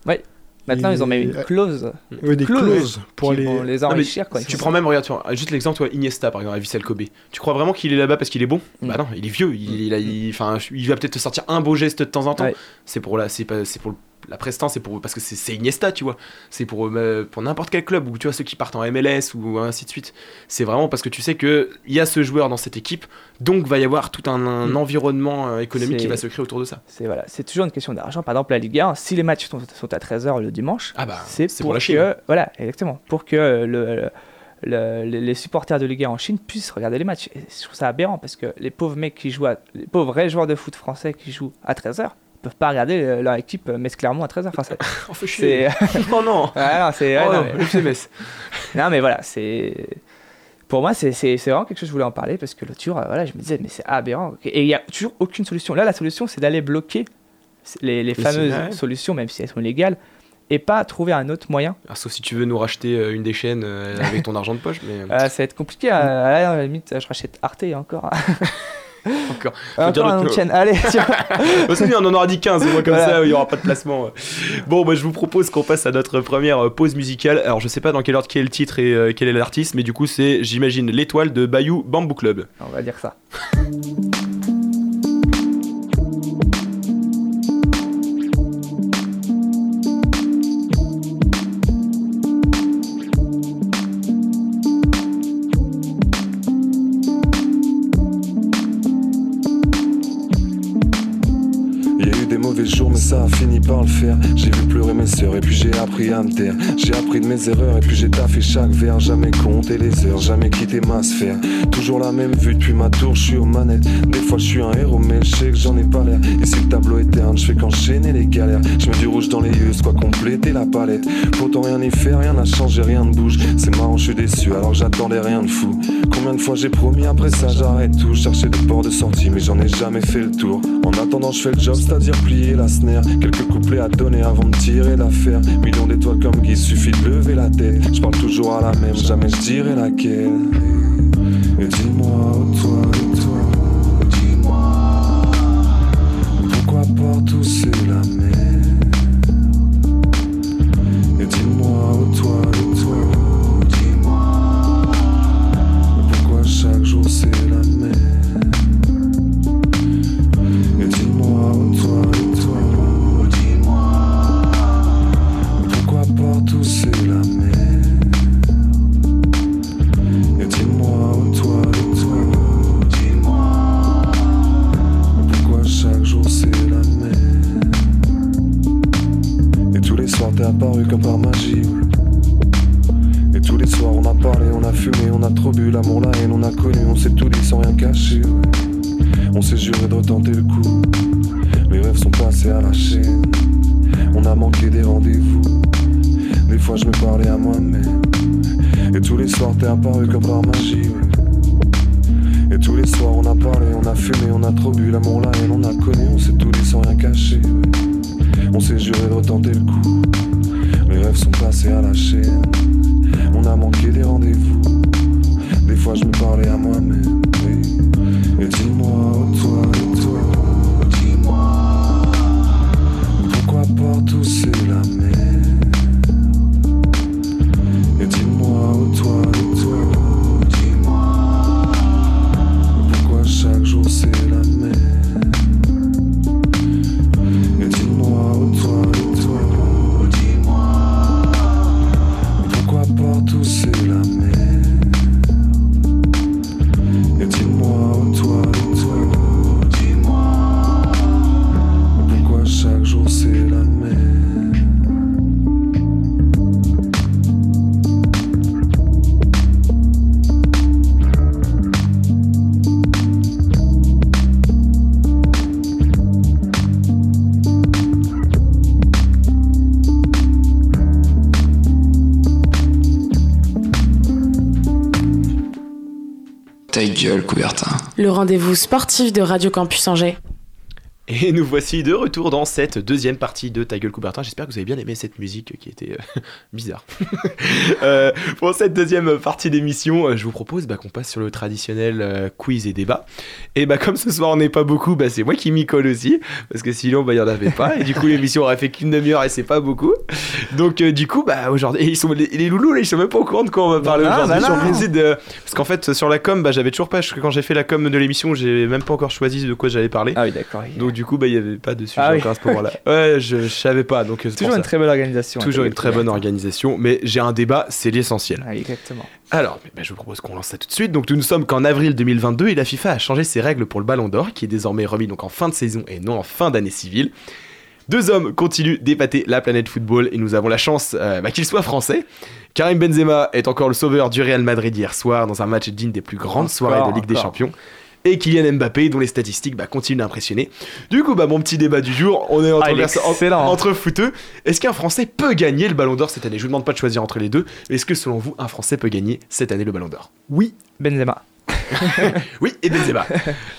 Maintenant, Et- ils ont même une clause Ouais, des Clauses clauses pour les Non, enrichir. quoi. Tu prends même, regarde, tu vois, juste l'exemple, toi, Iniesta par exemple, à Vissel Kobe. Tu crois vraiment qu'il est là-bas parce qu'il est bon? Mm. Bah non, il est vieux. Il, il a- il- enfin, il va peut-être te sortir un beau geste de temps en temps. Ouais. C'est pour la, c'est pas, c'est pour la prestance, c'est pour parce que c'est Iniesta, tu vois. C'est pour euh, pour n'importe quel club ou tu vois ceux qui partent en MLS ou ainsi de suite. C'est vraiment parce que tu sais que il y a ce joueur dans cette équipe, donc va y avoir tout un, un Mm. environnement euh, économique qui va se créer autour de ça. C'est voilà, c'est toujours une question d'argent. Par exemple, la Ligue 1, si les matchs sont, sont à 13h le dimanche, Ah bah, c'est pour, pour la Chine. que voilà, exactement, pour que le, le- le- les les supporters de Ligue 1 en Chine puissent regarder les matchs. Et je trouve ça aberrant parce que les pauvres mecs qui jouent, à- les pauvres vrais joueurs de foot français qui jouent à 13h peuvent pas regarder euh, leur équipe Metz Clermont à 13h. Enfin, <laughs> Oh, fait chier. <laughs> oh non. <laughs> Non, c'est ouais, Oh non, non, mais- non, voilà, c'est. Pour moi, c'est vraiment quelque chose que je voulais en parler parce que l'autre jour, euh, voilà, je me disais, mais c'est aberrant. Et il n'y a toujours aucune solution. Là, la solution, c'est d'aller bloquer les, fameuses solutions, même si elles sont illégales, et pas trouver un autre moyen. Ah, sauf si tu veux nous racheter euh, une des chaînes avec ton argent de poche, mais. Euh, ça va être compliqué. euh, à la limite, je rachète Arte encore. Encore. Dire un. Allez, <laughs> <laughs> on en aura dit 15, au moins comme Voilà. ça, il n'y aura pas de placement. Bon, bah, je vous propose qu'on passe à notre première euh, pause musicale. Alors, je sais pas dans quel ordre quel est le titre et euh, quel est l'artiste, mais du coup, c'est, j'imagine, l'étoile de Bayou Bamboo Club. On va dire ça. <laughs> ça a fini par le faire. J'ai vu pleurer mes sœurs, et puis j'ai appris à me taire. J'ai appris de mes erreurs, et puis j'ai taffé chaque verre. Jamais compté les heures, jamais quitté ma sphère. Toujours la même vue depuis ma tour, je suis aux manettes. Des fois je suis un héros, mais je sais que j'en ai pas l'air. Et si le tableau est terne, je fais qu'enchaîner les galères. Je mets du rouge dans les yeux, quoi compléter la palette. Pourtant rien n'est fait, rien n'a changé, rien ne bouge. C'est marrant, je suis déçu, alors j'attendais rien de fou. Combien de fois j'ai promis, après ça j'arrête tout. Chercher des ports de sortie, mais j'en ai jamais fait le tour. En attendant, je fais le job, c'est-à-dire plier la snare. Quelques couplets à donner avant de tirer l'affaire. Millions d'étoiles comme Guy, suffit de lever la tête. Je parle toujours à la même, jamais je dirai laquelle. On a manqué des rendez-vous. Des fois je me parlais à moi-même. Et tous les soirs t'es apparu comme par magie. Et tous les soirs on a parlé, on a fumé, on a trop bu. L'amour, la haine, on a connu, on s'est tout dit sans rien cacher. On s'est juré de retenter le coup. Les rêves sont passés à la chaîne. On a manqué des rendez-vous. Des fois je me parlais à moi-même. Et dis-moi, partout Le rendez-vous sportif de Radio Campus Angers. Et nous voici de retour dans cette deuxième partie de Ta gueule Coubertin. J'espère que vous avez bien aimé cette musique qui était euh, <laughs> bizarre. <laughs> Euh, pour cette deuxième partie d'émission, euh, je vous propose bah, qu'on passe sur le traditionnel euh, quiz et débat. Et bah comme ce soir on n'est pas beaucoup, bah, c'est moi qui m'y colle aussi, parce que sinon bah, il n'y en avait pas. Et du coup l'émission aurait fait qu'une demi-heure et c'est pas beaucoup. Donc du coup bah aujourd'hui, ils sont, les, les loulous là, ils sont même pas au courant de quoi on va parler aujourd'hui. Parce qu'en fait sur la com, bah, j'avais toujours pas, quand j'ai fait la com de l'émission, j'ai même pas encore choisi de quoi j'allais parler. Ah oui, d'accord. Donc du coup, bah, il n'y avait pas de sujet Ah oui. encore à ce moment-là. <laughs> Ouais, je, je savais pas. Donc, euh, Toujours une très belle organisation. hein, Toujours une très bonne organisation, mais j'ai un débat, c'est l'essentiel. Ah, exactement. Alors, bah, je vous propose qu'on lance ça tout de suite. Donc, nous ne sommes qu'en avril 2022 et la FIFA a changé ses règles pour le Ballon d'Or, qui est désormais remis donc en fin de saison et non en fin d'année civile. Deux hommes continuent d'épater la planète football et nous avons la chance euh, bah, qu'ils soient français. Karim Benzema est encore le sauveur du Real Madrid hier soir dans un match digne des plus grandes Encore, soirées de Ligue des. Champions. Et Kylian Mbappé, dont les statistiques bah, continuent d'impressionner. Du coup, bah, mon petit débat du jour, on est entre, Ah, est vers- en- excellent. entre footeux. Est-ce qu'un Français peut gagner le Ballon d'Or cette année? Je vous demande pas de choisir entre les deux. mais Est-ce que selon vous, un Français peut gagner cette année le Ballon d'Or? Oui, Benzema. <laughs> Oui, et Benzema.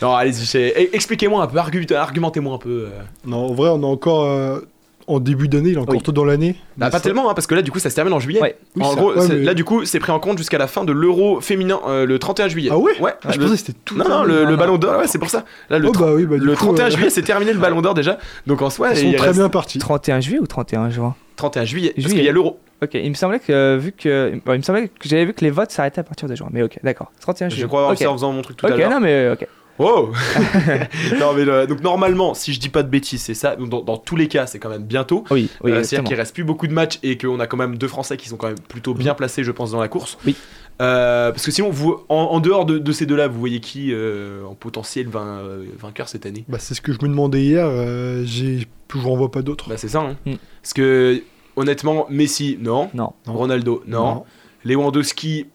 non, allez-y, eh, expliquez-moi un peu, argu- argumentez-moi un peu. euh. Non, en vrai, on a encore. euh, en début d'année, il est encore Oui. tôt dans l'année. Bah, pas ça- tellement, hein, parce que là, du coup, ça se termine en juillet. Ouais. Oui, en ça- gros, ouais, c'est- mais- là, du coup, c'est pris en compte jusqu'à la fin de l'Euro féminin euh, le 31 juillet. Ah ouais Ouais. Ah, je le- pensais que c'était tout. Non, non, le, le Ballon d'Or, ouais, c'est pour ça. Là, le, Oh, bah oui, bah, du le coup, 31 euh, juillet, c'est terminé le Ballon d'Or déjà. Donc en soi, Ils sont il très reste bien partis. 31 juillet ou 31 juin 31 juillet, parce Juillet. qu'il y a l'Euro. Ok, il me semblait que euh, vu que bon, il me semblait que j'avais vu que les votes s'arrêtaient à partir de juin, mais ok, d'accord. 31 juillet. Je crois avoir Ok. ça en faisant mon truc tout Ok, à l'heure. non mais ok. Wow <laughs> Non mais euh, donc normalement, si je dis pas de bêtises, c'est ça. Donc, Dans, dans tous les cas, c'est quand même bientôt. Oui, oui, Euh, C'est-à-dire qu'il reste plus beaucoup de matchs et qu'on a quand même deux Français qui sont quand même plutôt bien placés, je pense, dans la course. Oui. Euh, parce que sinon, vous, en, en dehors de, de ces deux-là, vous voyez qui euh, en potentiel vain- euh, vainqueur cette année? Bah, c'est ce que je me demandais hier. euh, j'ai... Je n'en vois pas d'autres. Bah c'est ça. Hein. Mm. Parce que honnêtement, Messi, non. Non. Ronaldo, non. Non. Lewandowski,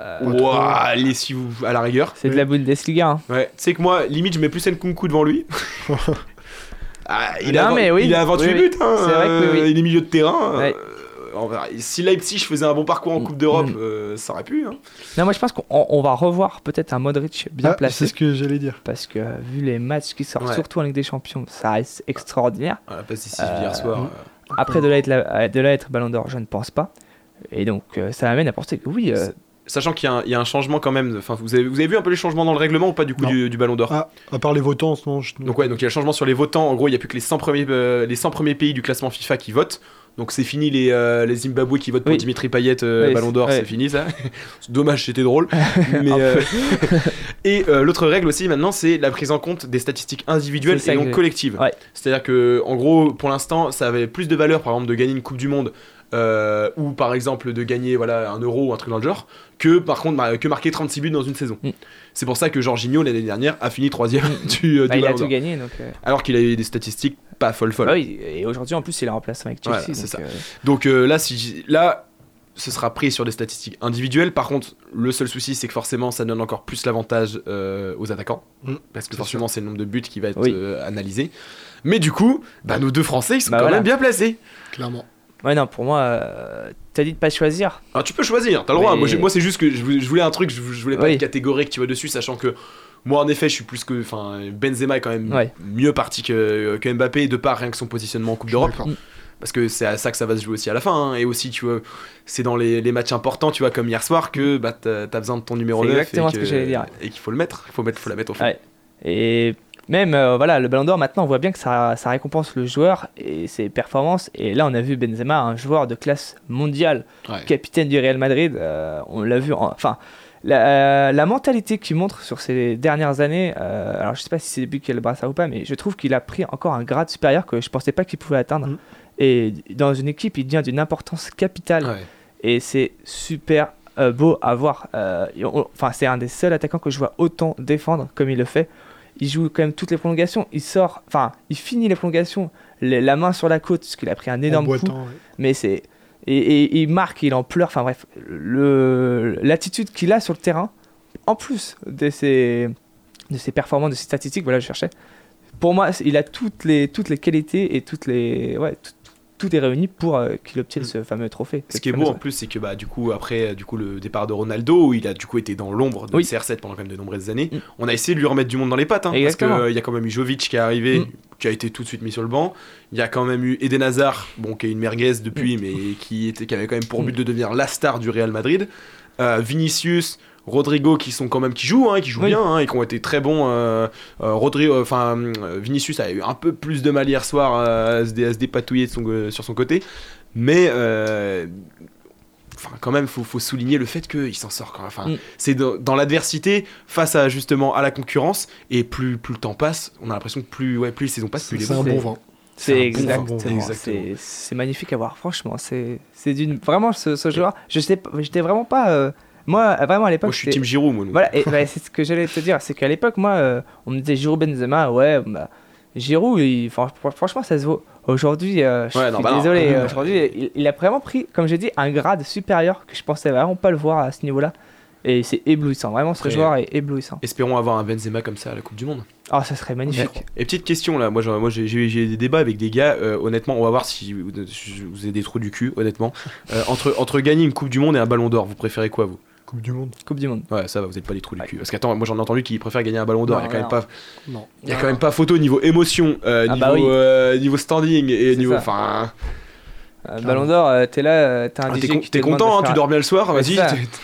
Euh, ouah, laissez-vous à la rigueur. c'est de la Bundesliga. Hein. Ouais, tu sais que moi, limite, je mets plus Nkunku devant lui. <laughs> ah, il, Non, a, mais oui. il a 28 Oui, oui. buts, hein, C'est vrai que oui, euh, oui. il est milieu de terrain. Ouais. euh, on si Leipzig faisait un bon parcours en Mm. Coupe d'Europe, Mm. euh, ça aurait pu. Hein. Non, moi je pense qu'on on va revoir peut-être un Modric bien Ah, placé. c'est ce que j'allais dire. Parce que vu les matchs qui sortent, Ouais. surtout en Ligue des Champions, ça reste extraordinaire. La place décisive Euh, hier soir. mm. euh, Après de là être, la- de là être Ballon d'Or, je ne pense pas. Et donc euh, ça m'amène à penser que oui, euh, Sachant qu'il y, a un- il y a un changement quand même. Enfin, vous avez, vous avez vu un peu les changements dans le règlement ou pas du coup du, du Ballon d'Or Ah, à part les votants, non. Je... Donc ouais, donc il y a le changement sur les votants. En gros, il n'y a plus que les 100 premiers, euh, les 100 premiers pays du classement FIFA qui votent. Donc c'est fini les, euh, les Zimbabwe qui votent pour Oui. Dimitri Payet euh, Oui, Ballon d'Or, c'est- c'est fini ça. <laughs> Dommage, c'était drôle. <laughs> Mais, euh, <laughs> et euh, l'autre règle aussi maintenant, c'est la prise en compte des statistiques individuelles et non collectives. Ouais. C'est-à-dire que en gros, pour l'instant, ça avait plus de valeur, par exemple, de gagner une Coupe du Monde. Euh, ou par exemple de gagner voilà un euro ou un truc dans le genre que par contre que marquer 36 buts dans une saison Mm. c'est pour ça que Jorginho l'année dernière a fini troisième <laughs> du, euh, bah, du il a tout gagné. Donc, euh, alors qu'il a eu des statistiques pas folles folles bah oui, et aujourd'hui en plus il est remplaçant avec Chelsea. Voilà, donc, ça. euh, Donc euh, là, si, là, ce sera pris sur des statistiques individuelles. Par contre, le seul souci, c'est que forcément, ça donne encore plus l'avantage euh, aux attaquants. Mm, parce que forcément, c'est le nombre de buts qui va être Oui. euh, analysé. Mais du coup, bah, nos deux Français, ils sont Bah quand voilà. même bien placés. Clairement. Ouais, non, pour moi, euh, t'as dit de pas choisir. Alors, tu peux choisir, t'as le droit. Mais- Moi, Moi, c'est juste que je voulais, je voulais un truc, je, je voulais pas Oui. être catégorique, tu vois, dessus, sachant que. Moi, en effet, je suis plus que. Enfin, Benzema est quand même Ouais. mieux parti que, que Mbappé, de par rien que son positionnement en Coupe d'Europe. Parce que c'est à ça que ça va se jouer aussi à la fin. hein. Et aussi, tu vois, c'est dans les, les matchs importants, tu vois, comme hier soir, que bah, t'as as besoin de ton numéro C'est 9. exactement et ce que j'allais dire. Et qu'il faut le mettre. Il faut, mettre, faut la mettre au fond. Ouais. Et même, euh, voilà, le Ballon d'Or, maintenant, on voit bien que ça, ça récompense le joueur et ses performances. Et là, on a vu Benzema, un joueur de classe mondiale, Ouais. capitaine du Real Madrid. euh, on l'a vu, en- enfin, la, la mentalité qu'il montre sur ces dernières années, euh, alors je sais pas si c'est depuis qu'il a le brassard ou pas, mais je trouve qu'il a pris encore un grade supérieur que je pensais pas qu'il pouvait atteindre. Mm. Et dans une équipe, il devient d'une importance capitale. Ouais. Et c'est super euh, beau à voir. Euh, Enfin, c'est un des seuls attaquants que je vois autant défendre comme il le fait. Il joue quand même toutes les prolongations. Il sort, enfin, il finit les prolongations, les- la main sur la côte, parce qu'il a pris un énorme coup. Emboîtant, ouais. Mais c'est et, il marque, il en pleure. Enfin bref, l'attitude qu'il a sur le terrain, en plus de ses de ses performances, de ses statistiques, voilà, je cherchais. Pour moi, il a toutes les toutes les qualités et toutes les ouais, tout, tout est réuni pour euh, qu'il obtienne ce fameux trophée. Ce qui est beau en plus, c'est que bah, du coup, après du coup, le départ de Ronaldo, où il a du coup été dans l'ombre de Oui. CR7 pendant quand même de nombreuses années, Mm. on a essayé de lui remettre du monde dans les pattes. hein, parce qu'il y a quand même eu Jovic qui est arrivé, Mm. qui a été tout de suite mis sur le banc. Il y a quand même eu Eden Hazard, bon, qui est une merguez depuis, Mm. mais qui, était, qui avait quand même pour but de devenir la star du Real Madrid. Euh, Vinicius. Rodrigo qui sont quand même qui jouent hein, qui jouent Oui. bien hein, et qui ont été très bons euh, euh, Rodrigo enfin euh, Vinicius a eu un peu plus de mal hier soir euh, à, se dé- à se dépatouiller de son, euh, sur son côté mais euh, enfin quand même faut, faut souligner le fait qu'il s'en sort quand même. Enfin, Mm. c'est dans, dans l'adversité face à justement à la concurrence et plus plus le temps passe on a l'impression que plus ouais plus les saisons passent plus il est C'est bon. un C'est- bon vin. C'est bon magnifique à voir. Franchement, c'est d'une vraiment ce, ce joueur. Je sais, j'étais vraiment pas. euh, moi, vraiment à l'époque. moi je suis team Giroud moi donc. Voilà, et <laughs> bah, c'est ce que j'allais te dire, c'est qu'à l'époque, moi, euh, on me disait Giroud Benzema, ouais, bah, Giroud, il- franchement, ça se vaut. Aujourd'hui, euh, je Ouais, suis non, bah désolé, euh, aujourd'hui, il, il a vraiment pris, comme j'ai dit, un grade supérieur que je pensais vraiment pas le voir à ce niveau-là. Et c'est éblouissant, vraiment, ce Après, joueur est éblouissant. espérons avoir un Benzema comme ça à la Coupe du Monde Oh, ça serait magnifique. et petite question là moi, j'ai- j'ai des débats avec des gars euh, honnêtement on va voir si vous, si vous avez des trous du cul honnêtement Euh, entre entre gagner une Coupe du Monde et un Ballon d'Or vous préférez quoi vous? Coupe du Monde. Coupe du Monde. Ouais, ça va, vous êtes pas des trous du cul. Parce qu'attends, moi j'en ai entendu qui préfèrent gagner un ballon d'or. Il y a Non, quand même pas. Non. Il y a quand même pas photo niveau émotion, euh, Ah niveau, bah oui. euh, niveau standing et niveau. ça. Enfin. Euh, Ballon d'or, euh, t'es là, euh, t'as un ah, DJ t'es con- qui te t'es content, hein, tu dors bien le soir, vas-y,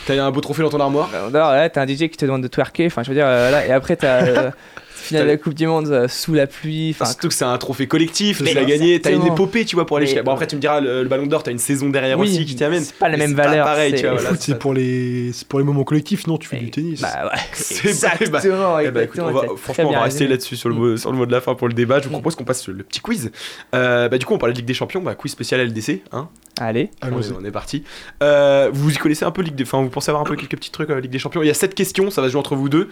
t'as un beau trophée dans ton armoire. Ballon d'or, là, t'as un DJ qui te demande de twerker, enfin je veux dire, euh, là, et après t'as euh, <laughs> finale de la Coupe du Monde euh, sous la pluie, Enfin, enfin surtout que c'est un trophée collectif, tu l'as gagné, t'as une épopée, tu vois, pour aller Mais- jusqu'à. Bon, après, tu me diras, le, le ballon d'or, t'as une saison derrière Oui, aussi qui t'amène. c'est pas la même pas valeur, pareil, tu c'est- vois. Le voilà, foot, c'est ça- pour les, c'est pour les moments collectifs, non Tu fais du tennis. bah ouais, <laughs> C'est exactement, Eh ben, écoute, exactement, on va- franchement, on rester là-dessus sur le, mot, sur le mot de la fin pour le débat. Je vous propose qu'on passe sur le petit quiz. Euh, bah, du coup, on parlait de Ligue des Champions, bah, quiz spécial LDC. Hein Allez, on, Allons-y. est, on est parti. Euh, vous y connaissez un peu Ligue des... Enfin, vous pensez avoir un peu quelques petits trucs euh, Ligue des Champions Il y a 7 questions, ça va se jouer entre vous deux.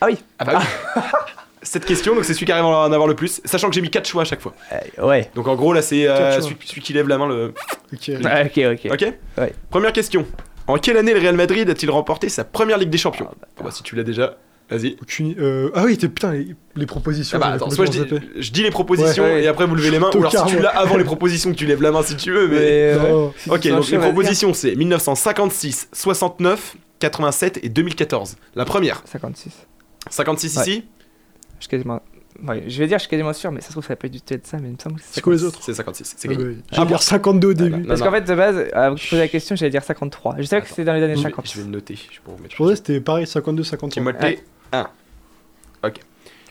Ah oui Ah bah oui <laughs> 7 questions, donc c'est celui qui arrive à en avoir le plus. Sachant que j'ai mis 4 choix à chaque fois. Euh, ouais, Donc en gros, là, c'est euh, celui, celui qui lève la main le. Ok. Ok, ok. Ouais. Première question. En quelle année le Real Madrid a-t-il remporté sa première Ligue des Champions? Bon, bah, Si tu l'as déjà, vas-y. Aucune- euh, Ah oui, t'es putain, les, les propositions. Ah bah, attends, soit je dis, zappé. je dis les propositions Ouais, ouais. et après vous levez les mains, ou alors si tu l'as avant les propositions que tu lèves la main si tu veux, mais. Euh. Ok, donc les propositions c'est 1956, 69, 87 et 2014. La première. 56. 56 Ouais. ici suis quasiment. ouais, je vais dire, je suis quasiment sûr, mais ça se trouve, ça va pas du tout être ça, mais il me semble que C'est quoi les autres C'est 56, c'est Ah gagné. J'allais dire 52 au début. non, Parce qu'en fait, de base, avant que tu poses la question, j'allais dire 53. Je savais que c'était dans les années Je vais- 50. Je vais le noter. Je peux vous mettre. Je pensais que c'était pareil, 52, 53. Timothée, Ouais. 1.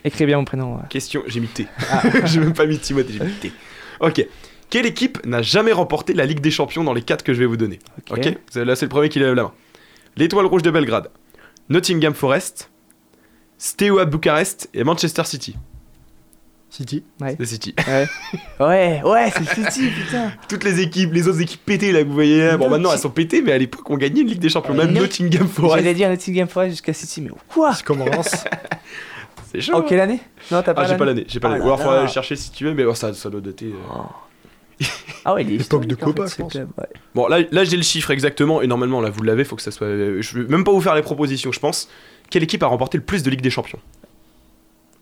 Écris bien mon prénom. ouais. Question, j'ai mis T. <laughs> j'ai même pas mis Timothée, j'ai mis T. Ok. Quelle équipe n'a jamais remporté la Ligue des Champions dans les 4 que je vais vous donner? Ok. Ok. C'est- Là, c'est le premier qui lève la main. L'Étoile Rouge de Belgrade, Nottingham Forest, Steaua Bucarest et Manchester City. City. Ouais. C'est City. Ouais, <laughs> ouais, ouais c'est City, putain. Toutes les équipes, les autres équipes pétées là que vous voyez là, bon maintenant elles sont pétées, mais à l'époque on gagnait une Ligue des Champions. Même Ouais. Nottingham J'allais Forest. dire Nottingham Forest jusqu'à City, mais quoi C'est comme Reims. <laughs> C'est chaud. En quelle année? Non, t'as pas Ah, j'ai pas l'année, j'ai pas Ah l'année. Ou alors faudrait là. aller chercher si tu veux, mais oh, ça, ça doit dater. euh. <laughs> Ah ouais, L'époque de historique, en Copa, fait, je ce pense. club, ouais. Bon, là, là j'ai le chiffre exactement, et normalement, là, vous l'avez, faut que ça soit. euh, Je vais même pas vous faire les propositions, je pense. Quelle équipe a remporté le plus de Ligue des Champions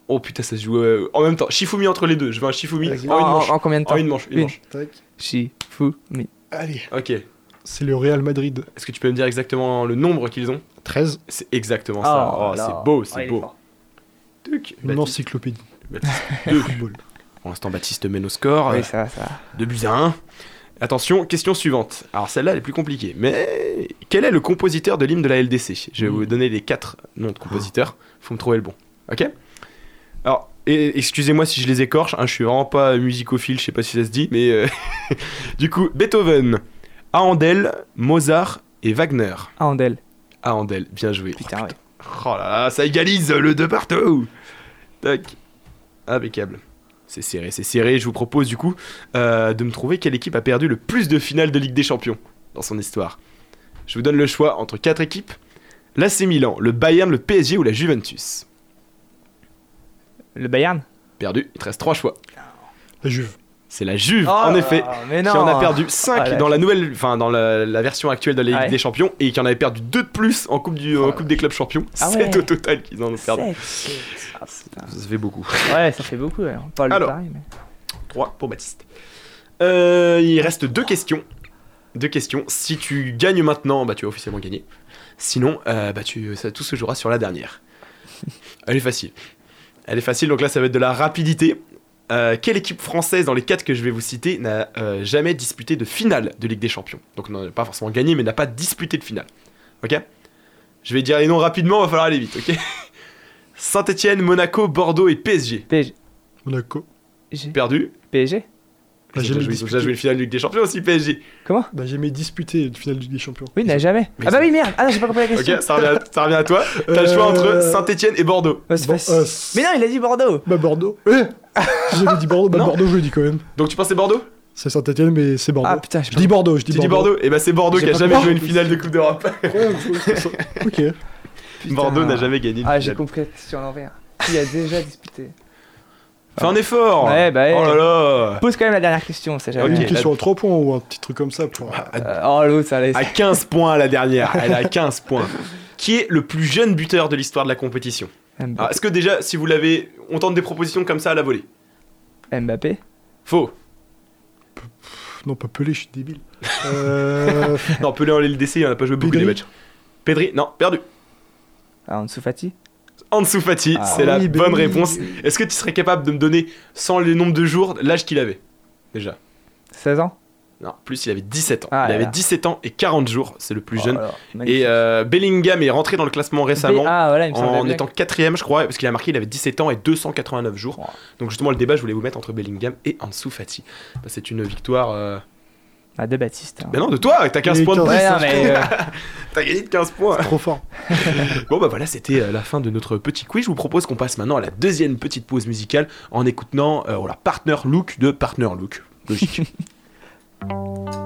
Oh putain, ça se joue euh, en même temps. Shifumi entre les deux. Je veux un Shifumi en une En, manche. en combien de temps En une manche, une Une. manche. Tac. Shifumi. Allez. Ok. Est-ce C'est le Real Madrid. que tu peux me dire exactement le nombre qu'ils ont 13. C'est exactement ça. Oh Oh, là. c'est beau, c'est est beau. Tuc. Une Baptiste- encyclopédie. Baptiste, de <laughs> deux. football. Pour l'instant, Baptiste mène au score. Oui, euh, ça, ça. 2 buts à 1. Attention, question suivante. Alors celle-là, elle est plus compliquée. Mais quel est le compositeur de l'hymne de la LDC Je vais vous donner les quatre noms de compositeurs. Faut me trouver le bon. Ok? Alors, excusez-moi si je les écorche. hein, je suis vraiment pas musicophile. Je sais pas si ça se dit. Mais euh, <laughs> du coup, Beethoven, Handel, Mozart et Wagner. Handel. Handel, bien joué. Putain, ouais. Oh là là, ça égalise le de partout. Tac. Impeccable. C'est serré, c'est serré. Je vous propose du coup euh, de me trouver quelle équipe a perdu le plus de finales de Ligue des Champions dans son histoire. Je vous donne le choix entre quatre équipes l'AC Milan, le Bayern, le PSG ou la Juventus. Le Bayern? Perdu, il te reste trois choix. La Juve. C'est la Juve, Oh en effet, qui en a perdu 5 Ah, dans la nouvelle, enfin dans la, la version actuelle de la Ligue Ouais. des Champions et qui en avait perdu 2 de plus en Coupe, du, en coupe des clubs champions. Ah 7 ouais. au total qu'ils en ont perdu. Ah. Ça fait beaucoup. Ouais, ça fait beaucoup. ouais. On parle Alors. de Paris, mais. 3 pour Baptiste. Euh, il reste deux questions. Deux questions. Si tu gagnes maintenant, bah tu as officiellement gagné. Sinon, euh, bah tu, ça, tout se jouera sur la dernière. Elle est facile. Elle est facile, donc là ça va être de la rapidité. Euh, quelle équipe française dans les quatre que je vais vous citer n'a euh, jamais disputé de finale de Ligue des Champions? Donc n'a pas forcément gagné, mais n'a pas disputé de finale. Ok? Je vais dire les noms rapidement, va falloir aller vite, ok? <laughs> Saint-Etienne, Monaco, Bordeaux et PSG. PSG. Monaco. J'ai- Perdu. PSG Bah, j'ai joué- disputé. joué une finale de Ligue des Champions aussi, PSG. Comment? Bah, j'ai jamais disputé une finale de Ligue des Champions. Oui, il n'a jamais. Mais Ah bah oui, merde. Ah, j'ai pas compris la question. Ok, ça revient, à, ça revient à toi. T'as le choix entre Euh, Saint-Etienne et Bordeaux. Bon, euh, Mais non, il a dit Bordeaux. Bah, Bordeaux. J'ai jamais dit Bordeaux. Bah, <laughs> Non. Bordeaux, je le dis quand même. Donc tu penses c'est Bordeaux? C'est Saint-Etienne, mais c'est Bordeaux. Ah putain, je je dis Bordeaux, je dis Tu dis Bordeaux. Bordeaux Et bah c'est Bordeaux qui a jamais joué une finale de Coupe d'Europe. <laughs> ok. Bordeaux n'a jamais gagné une Ah, j'ai compris à l'envers. Qui a déjà disputé? Fais un effort Ouais, bah, Oh ouais. là là Pose quand même la dernière question, c'est jamais. Ok. Une question à 3 points ou un petit truc comme ça pour. Euh, oh, l'autre, ça laisse. À 15 <laughs> points la dernière. Elle a 15 points. Qui est le plus jeune buteur de l'histoire de la compétition Mbappé. Alors, Est-ce que déjà, si vous l'avez, on tente des propositions comme ça à la volée Mbappé. Faux. Non, pas Pelé, je suis débile. <laughs> Euh. Non, Pelé en LDC, il en a pas joué beaucoup Pedri. des matchs. Pedri, non, perdu. Ah, Ansu Fati Ansu Fati, Ah c'est la ben bonne réponse. Est-ce que tu serais capable de me donner, sans le nombre de jours, l'âge qu'il avait Déjà? 16 ans? Non, plus il avait 17 ans. Ah il là avait là. 17 ans et 40 jours, c'est le plus Oh jeune. Et euh, Bellingham est rentré dans le classement récemment. B- ah, voilà, il me semblait en étant quatrième, je crois, parce qu'il a marqué, il avait 17 ans et 289 jours. Donc justement, le débat, je voulais vous mettre entre Bellingham et Ansu Fati. Bah, c'est une victoire. euh, Ah, de Baptiste. hein. Ben non, de toi, t'as 15 Il est points de 15, plus. Ouais, non, mais. euh, <laughs> T'as gagné de 15 points. Trop fort. <laughs> Bon bah voilà, c'était euh, la fin de notre petit quiz. Je vous propose qu'on passe maintenant à la deuxième petite pause musicale en écoutant euh, voilà, Partner Look de Partner Look. Logique. <laughs>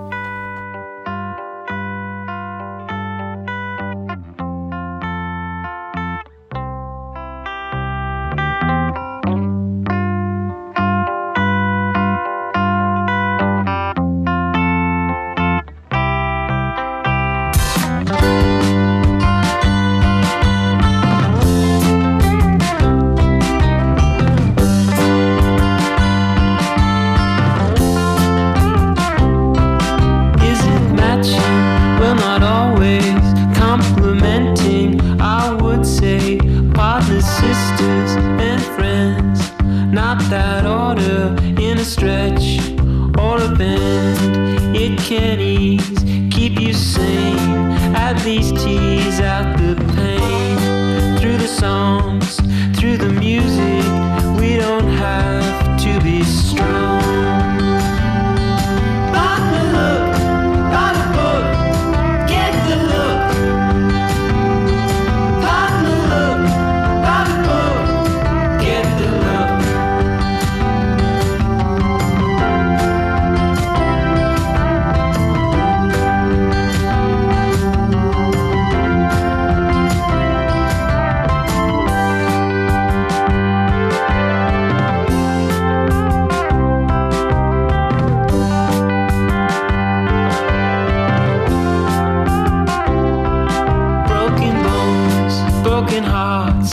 broken hearts.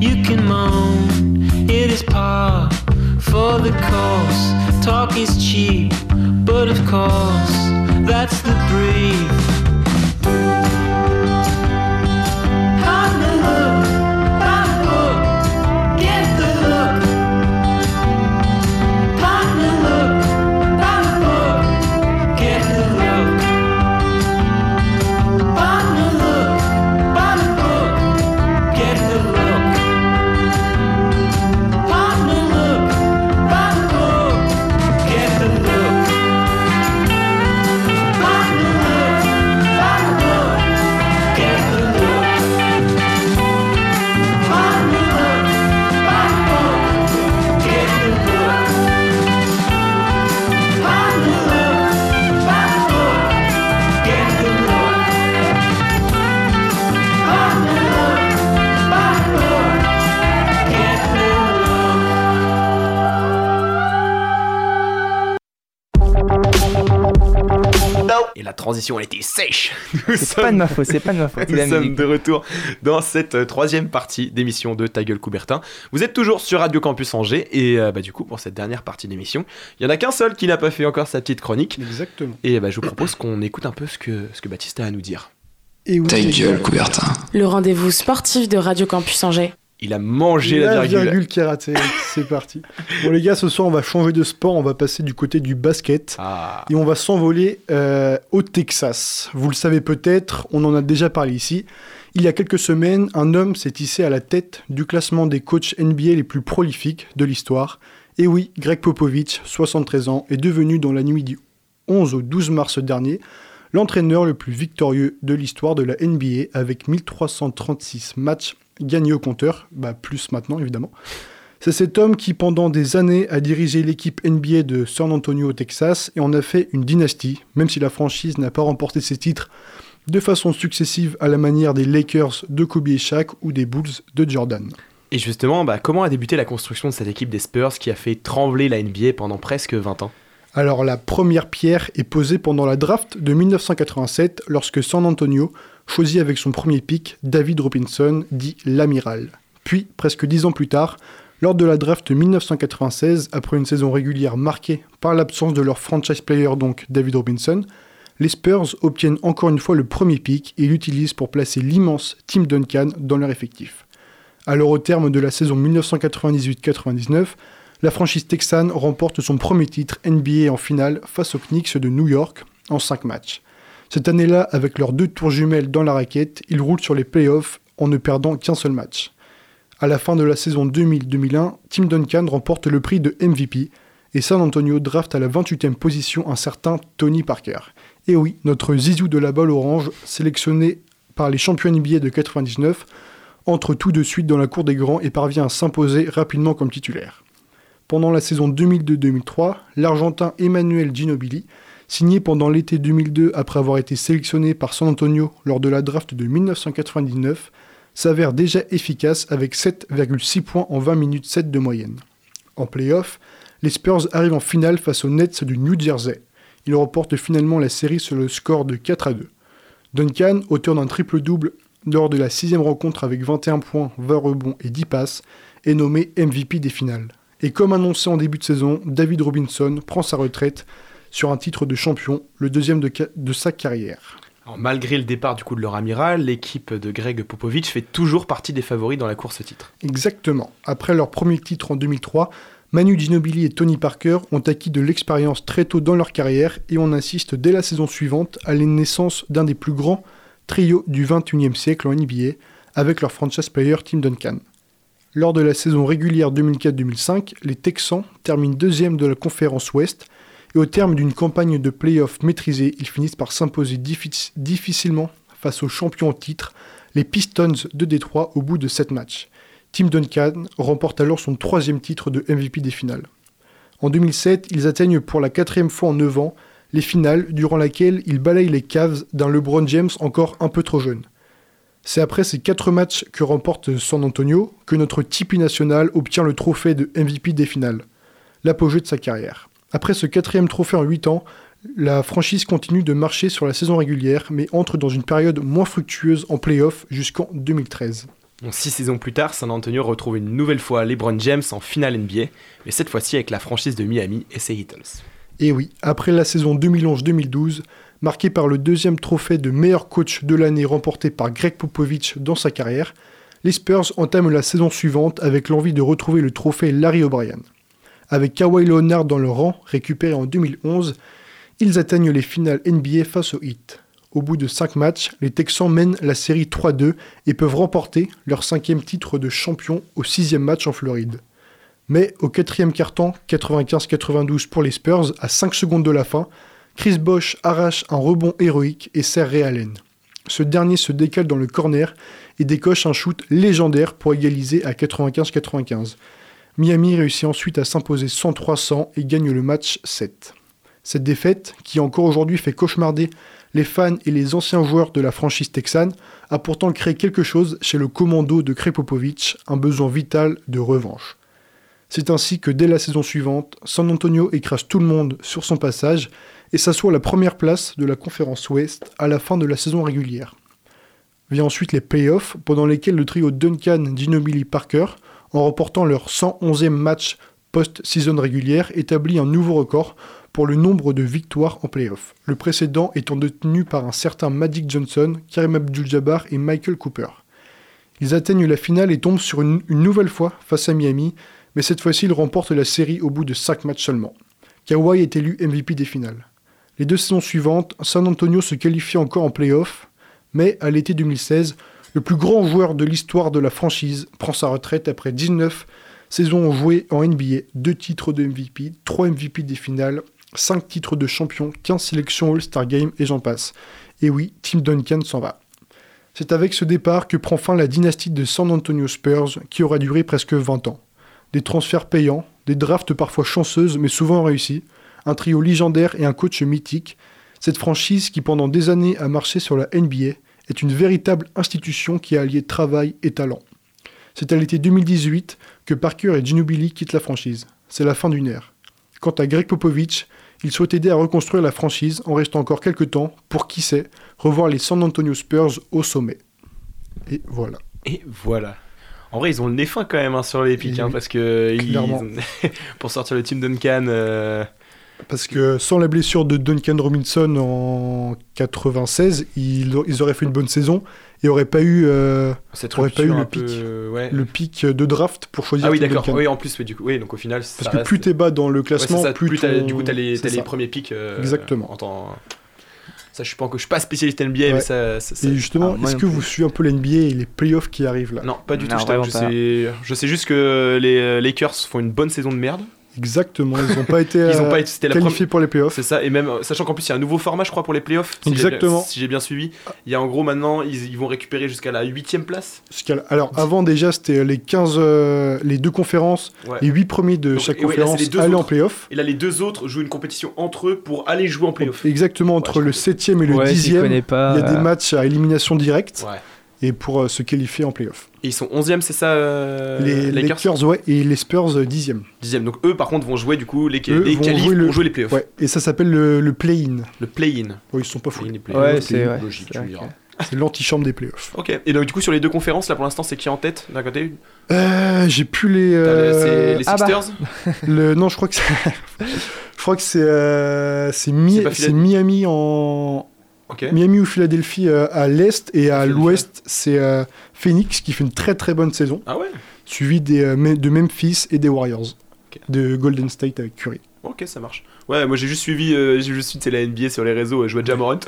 You can moan, it is par for the course. Talk is cheap, but of course, that's the brief. La transition, elle était sèche. C'est pas de ma faute, c'est pas de ma faute. <laughs> Nous sommes de retour dans cette euh, troisième partie d'émission de Ta gueule Coubertin. Vous êtes toujours sur Radio Campus Angers et euh, bah, du coup pour cette dernière partie d'émission, il y en a qu'un seul qui n'a pas fait encore sa petite chronique. Exactement. Et bah, je vous propose qu'on écoute un peu ce que, ce que Baptiste a à nous dire. Et oui, Ta gueule, Coubertin. Le rendez-vous sportif de Radio Campus Angers. Il a mangé la virgule. qui est ratée. <laughs> C'est parti. Bon les gars, ce soir on va changer de sport, on va passer du côté du basket Ah. et on va s'envoler euh, au Texas. Vous le savez peut-être, on en a déjà parlé ici. Il y a quelques semaines, un homme s'est hissé à la tête du classement des coachs NBA les plus prolifiques de l'histoire. Et oui, Greg Popovich, 73 ans, est devenu dans la nuit du 11 au 12 mars dernier l'entraîneur le plus victorieux de l'histoire de la NBA avec 1336 matchs gagnés au compteur, bah plus maintenant évidemment. C'est cet homme qui pendant des années a dirigé l'équipe NBA de San Antonio au Texas et en a fait une dynastie, même si la franchise n'a pas remporté ses titres de façon successive à la manière des Lakers de Kobe et Shaq ou des Bulls de Jordan. Et justement, bah, comment a débuté la construction de cette équipe des Spurs qui a fait trembler la NBA pendant presque 20 ans? Alors la première pierre est posée pendant la draft de 1987 lorsque San Antonio choisit avec son premier pick David Robinson, dit l'amiral. Puis, presque dix ans plus tard, lors de la draft 1996, après une saison régulière marquée par l'absence de leur franchise player donc David Robinson, les Spurs obtiennent encore une fois le premier pic et l'utilisent pour placer l'immense Tim Duncan dans leur effectif. Alors au terme de la saison 1998-99, la franchise texane remporte son premier titre NBA en finale face aux Knicks de New York en 5 matchs. Cette année-là, avec leurs deux tours jumelles dans la raquette, ils roulent sur les playoffs en ne perdant qu'un seul match. À la fin de la saison 2000-2001, Tim Duncan remporte le prix de MVP et San Antonio draft à la 28e position un certain Tony Parker. Et oui, notre zizou de la balle orange, sélectionné par les champions NBA de 99, entre tout de suite dans la cour des grands et parvient à s'imposer rapidement comme titulaire. Pendant la saison 2002-2003, l'Argentin Emmanuel Ginobili, signé pendant l'été 2002 après avoir été sélectionné par San Antonio lors de la draft de 1999, s'avère déjà efficace avec 7,6 points en 20 minutes 7 de moyenne. En playoff, les Spurs arrivent en finale face aux Nets du New Jersey. Ils remportent finalement la série sur le score de 4 à 2. Duncan, auteur d'un triple-double lors de la sixième rencontre avec 21 points, 20 rebonds et 10 passes, est nommé MVP des finales. Et comme annoncé en début de saison, David Robinson prend sa retraite sur un titre de champion, le deuxième de, de sa carrière. Alors, malgré le départ du coup de leur amiral, l'équipe de Greg Popovich fait toujours partie des favoris dans la course titre. Exactement. Après leur premier titre en 2003, Manu Ginobili et Tony Parker ont acquis de l'expérience très tôt dans leur carrière et on assiste dès la saison suivante à la naissance d'un des plus grands trios du 21e siècle en NBA avec leur franchise player Tim Duncan. Lors de la saison régulière 2004-2005, les Texans terminent deuxième de la conférence Ouest et au terme d'une campagne de playoffs maîtrisée, ils finissent par s'imposer difficilement face aux champions en titre, les Pistons de Détroit, au bout de 7 matchs. Tim Duncan remporte alors son troisième titre de MVP des finales. En 2007, ils atteignent pour la quatrième fois en 9 ans les finales, durant laquelle ils balayent les Cavs d'un LeBron James encore un peu trop jeune. C'est après ces quatre matchs que remporte San Antonio que notre Tipeee national obtient le trophée de MVP des finales, l'apogée de sa carrière. Après ce quatrième trophée en 8 ans, la franchise continue de marcher sur la saison régulière, mais entre dans une période moins fructueuse en playoff jusqu'en 2013. six saisons plus tard, San Antonio retrouve une nouvelle fois LeBron James en finale NBA, mais cette fois-ci avec la franchise de Miami et ses Heatles. Et oui, après la saison 2011-2012, marqué par le deuxième trophée de meilleur coach de l'année remporté par Greg Popovich dans sa carrière, les Spurs entament la saison suivante avec l'envie de retrouver le trophée Larry O'Brien. Avec Kawhi Leonard dans leur rang, récupéré en 2011, ils atteignent les finales NBA face aux Heat. Au bout de 5 matchs, les Texans mènent la série 3-2 et peuvent remporter leur cinquième titre de champion au sixième match en Floride. Mais au quatrième carton, 95-92 pour les Spurs, à 5 secondes de la fin, Chris Bosch arrache un rebond héroïque et sert Ray Allen. Ce dernier se décale dans le corner et décoche un shoot légendaire pour égaliser à 95-95. Miami réussit ensuite à s'imposer 103-100 et gagne le match 7. Cette défaite, qui encore aujourd'hui fait cauchemarder les fans et les anciens joueurs de la franchise texane, a pourtant créé quelque chose chez le commando de Krepopovich, un besoin vital de revanche. C'est ainsi que dès la saison suivante, San Antonio écrase tout le monde sur son passage et s'assoit à la première place de la conférence Ouest à la fin de la saison régulière. Vient ensuite les playoffs, pendant lesquels le trio Duncan, Ginobili, Parker, en remportant leur 111e match post-saison régulière, établit un nouveau record pour le nombre de victoires en playoffs, le précédent étant détenu par un certain Magic Johnson, Karim Abdul-Jabbar et Michael Cooper. Ils atteignent la finale et tombent sur une, une nouvelle fois face à Miami, mais cette fois-ci ils remportent la série au bout de 5 matchs seulement. Kawhi est élu MVP des finales. Les deux saisons suivantes, San Antonio se qualifie encore en playoff, mais à l'été 2016, le plus grand joueur de l'histoire de la franchise prend sa retraite après 19 saisons jouées en NBA, 2 titres de MVP, 3 MVP des finales, 5 titres de champion, 15 sélections All-Star Game et j'en passe. Et oui, Tim Duncan s'en va. C'est avec ce départ que prend fin la dynastie de San Antonio Spurs qui aura duré presque 20 ans. Des transferts payants, des drafts parfois chanceuses mais souvent réussis, un trio légendaire et un coach mythique, cette franchise qui pendant des années a marché sur la NBA est une véritable institution qui a allié travail et talent. C'est à l'été 2018 que Parker et Ginobili quittent la franchise. C'est la fin d'une ère. Quant à Greg Popovich, il souhaite aider à reconstruire la franchise en restant encore quelques temps pour, qui sait, revoir les San Antonio Spurs au sommet. Et voilà. Et voilà. En vrai, ils ont le nez fin quand même hein, sur les pics, hein, parce que ils, <laughs> pour sortir le team Duncan, euh, Parce que sans la blessure de Duncan Robinson en 96, ils, ils auraient fait une bonne saison et n'auraient pas eu, euh, auraient pas eu rupture le pic, peu, ouais. le pic de draft pour choisir Ah oui, d'accord. Oui, en plus, oui, du coup, oui, donc au final, ça Parce que reste- plus t'es bas dans le Ouais, classement, ça, plus, plus t'as- ton- du coup, t'as les, les premiers pics. euh, Exactement. En temps... Ça, je suis pas encore, je suis pas spécialiste NBA, Ouais. mais ça. ça- ça- Et justement, Ah, est-ce que plus. vous suivez un peu l'NBA et les playoffs qui arrivent là? Non, pas du Non, tout. Je, sais, je sais juste que les euh, Lakers font une bonne saison de merde. Exactement, ils n'ont pas été, <laughs> Ils ont euh, pas été c'était la qualifiés pour les playoffs. C'est ça, et même euh, sachant qu'en plus il y a un nouveau format, je crois, pour les playoffs. si j'ai bien- Exactement. si j'ai bien suivi, il y a en gros maintenant, ils, ils vont récupérer jusqu'à la huitième place. Jusqu'à- Alors avant déjà c'était les 15, euh, les deux conférences, Ouais. les 8 premiers de Donc, chaque et ouais, là, conférence en playoff. Et là, les deux autres jouent une compétition entre eux pour aller jouer en playoff. Exactement entre le 7e et le Ouais, s'y 10e, connaît pas, il y a des euh. matchs à élimination directe Ouais. Et pour euh, se qualifier en playoff. Et ils sont 11e, c'est ça euh, les Lakers, ouais, et les Spurs euh, 10e. 10e. Donc eux, par contre, vont jouer du coup les, Eux les vont qualifs jouer le- pour jouer les playoffs. Ouais, et ça s'appelle le, le play-in. Le play-in. Ouais, ils sont pas fous. Ouais, c'est- ouais, logique, c'est tu me diras. C'est l'antichambre des playoffs. Ok. Et donc du coup sur les deux conférences, là pour l'instant, c'est qui en tête d'un côté? Euh, J'ai plus les. Les- euh, c'est les ah bah. Sixers <laughs> le, non, je crois que c'est. <laughs> je crois que c'est euh, c'est Mi- Miami en Miami ou Philadelphie euh, à l'est et à l'ouest c'est euh, Phoenix qui fait une très très bonne saison, Ah ouais suivi des, euh, de Memphis et des Warriors, de Golden State avec Curry. Ok, ça marche. Ouais, moi j'ai juste suivi, euh, j'ai juste suivi c'est la NBA sur les réseaux, je vois Jamorant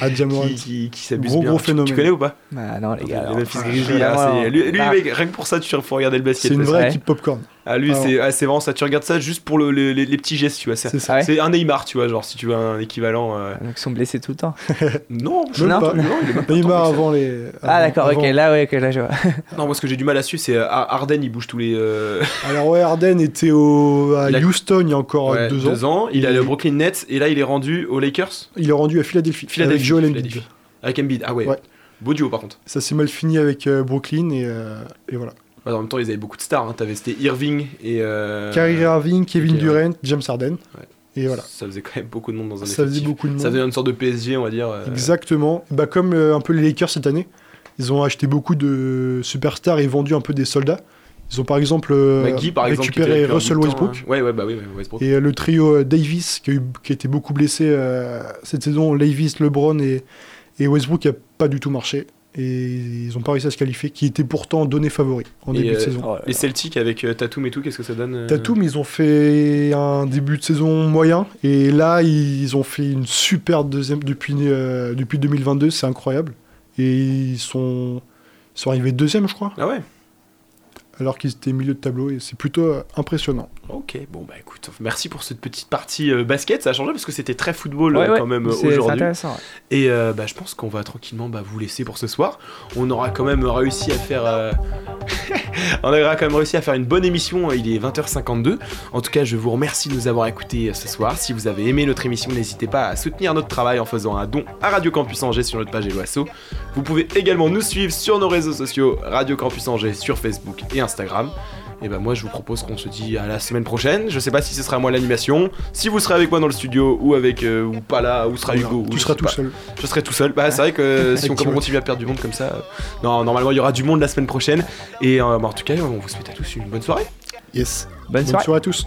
À Jamorant. qui, qui, qui s'abuse Gros, bien. gros Tu- phénomène. Tu, connais ou pas? Bah non, les gars. Les alors, Memphis enfin, Grizzlies, ah, lui, lui, mec, rien que pour ça, tu faut regarder le basket. C'est une vraie équipe popcorn. Ah lui Ah c'est ah, c'est vraiment ça tu regardes ça juste pour le, le- les, les petits gestes tu vois c'est un Neymar tu vois genre si tu veux un équivalent euh, Donc ils sont blessés tout le temps. <laughs> non je- Non. pas. non, il est même pas Neymar que avant les. Ah avant- d'accord, ok, là ouais, ok, là je vois. <laughs> non moi ce que j'ai du mal à suivre c'est euh, Arden il bouge tous les euh, <laughs> Alors ouais, Harden était au, à Il Houston il y a encore ouais, deux, ans. il est allé au Brooklyn Nets et là il est rendu aux Lakers Il est rendu à Philadelphie, Philadelphie avec Joel Embiid. Avec Embiid ah ouais, Ouais. beau duo par contre Ça s'est mal fini avec euh, Brooklyn et, euh, et voilà. En même temps ils avaient beaucoup de stars hein. t'avais c'était Irving et euh, Kyrie Irving, Kevin Durant, James Harden. Ouais. Et voilà. ça faisait quand même beaucoup de monde dans un Ça faisait effectif. beaucoup de monde. ça faisait une sorte de PSG on va dire euh, Exactement. Bah, comme euh, un peu les Lakers cette année, ils ont acheté beaucoup de superstars et vendu un peu des soldats. Ils ont par exemple euh, par récupéré Russell Westbrook hein. ouais ouais bah oui Westbrook et le trio Davis qui a, eu- qui a été beaucoup blessé cette saison. Davis, LeBron et, et Westbrook qui a pas du tout marché. Et ils ont pas réussi à se qualifier, qui était pourtant donné favori en Et, début de euh, saison. Les Celtics avec euh, Tatum et tout, qu'est-ce que ça donne euh Tatum, ils ont fait un début de saison moyen et là ils ont fait une super deuxième depuis, euh, depuis 2022, c'est incroyable. Et ils sont, ils sont arrivés deuxième, je crois, Ah ouais? Alors qu'ils étaient milieu de tableau et c'est plutôt euh, impressionnant. Ok, bon bah écoute, merci pour cette petite partie euh, basket, ça a changé parce que c'était très football Ouais, euh, ouais, quand même euh, c'est- c'est aujourd'hui. intéressant, ouais. Et euh, bah, je pense qu'on va tranquillement bah, vous laisser pour ce soir. On aura quand même réussi à faire... euh, <laughs> On aura quand même réussi à faire une bonne émission, il est 20h52. En tout cas, je vous remercie de nous avoir écoutés ce soir. Si vous avez aimé notre émission, n'hésitez pas à soutenir notre travail en faisant un don à Radio Campus Angers sur notre page Eloasso. Vous pouvez également nous suivre sur nos réseaux sociaux, Radio Campus Angers sur Facebook et Instagram. Et ben moi je vous propose qu'on se dit à la semaine prochaine. Je sais pas si ce sera moi l'animation, si vous serez avec moi dans le studio ou avec euh, ou pas là, où sera Hugo. ou tu seras tout pas. seul. Je serai tout seul. Bah c'est vrai que <laughs> si on continue à perdre du monde comme ça, euh, non normalement il y aura du monde la semaine prochaine. Et euh, bah, en tout cas on vous souhaite à tous une bonne soirée. Yes. Bonne Bonne soirée. soirée à tous.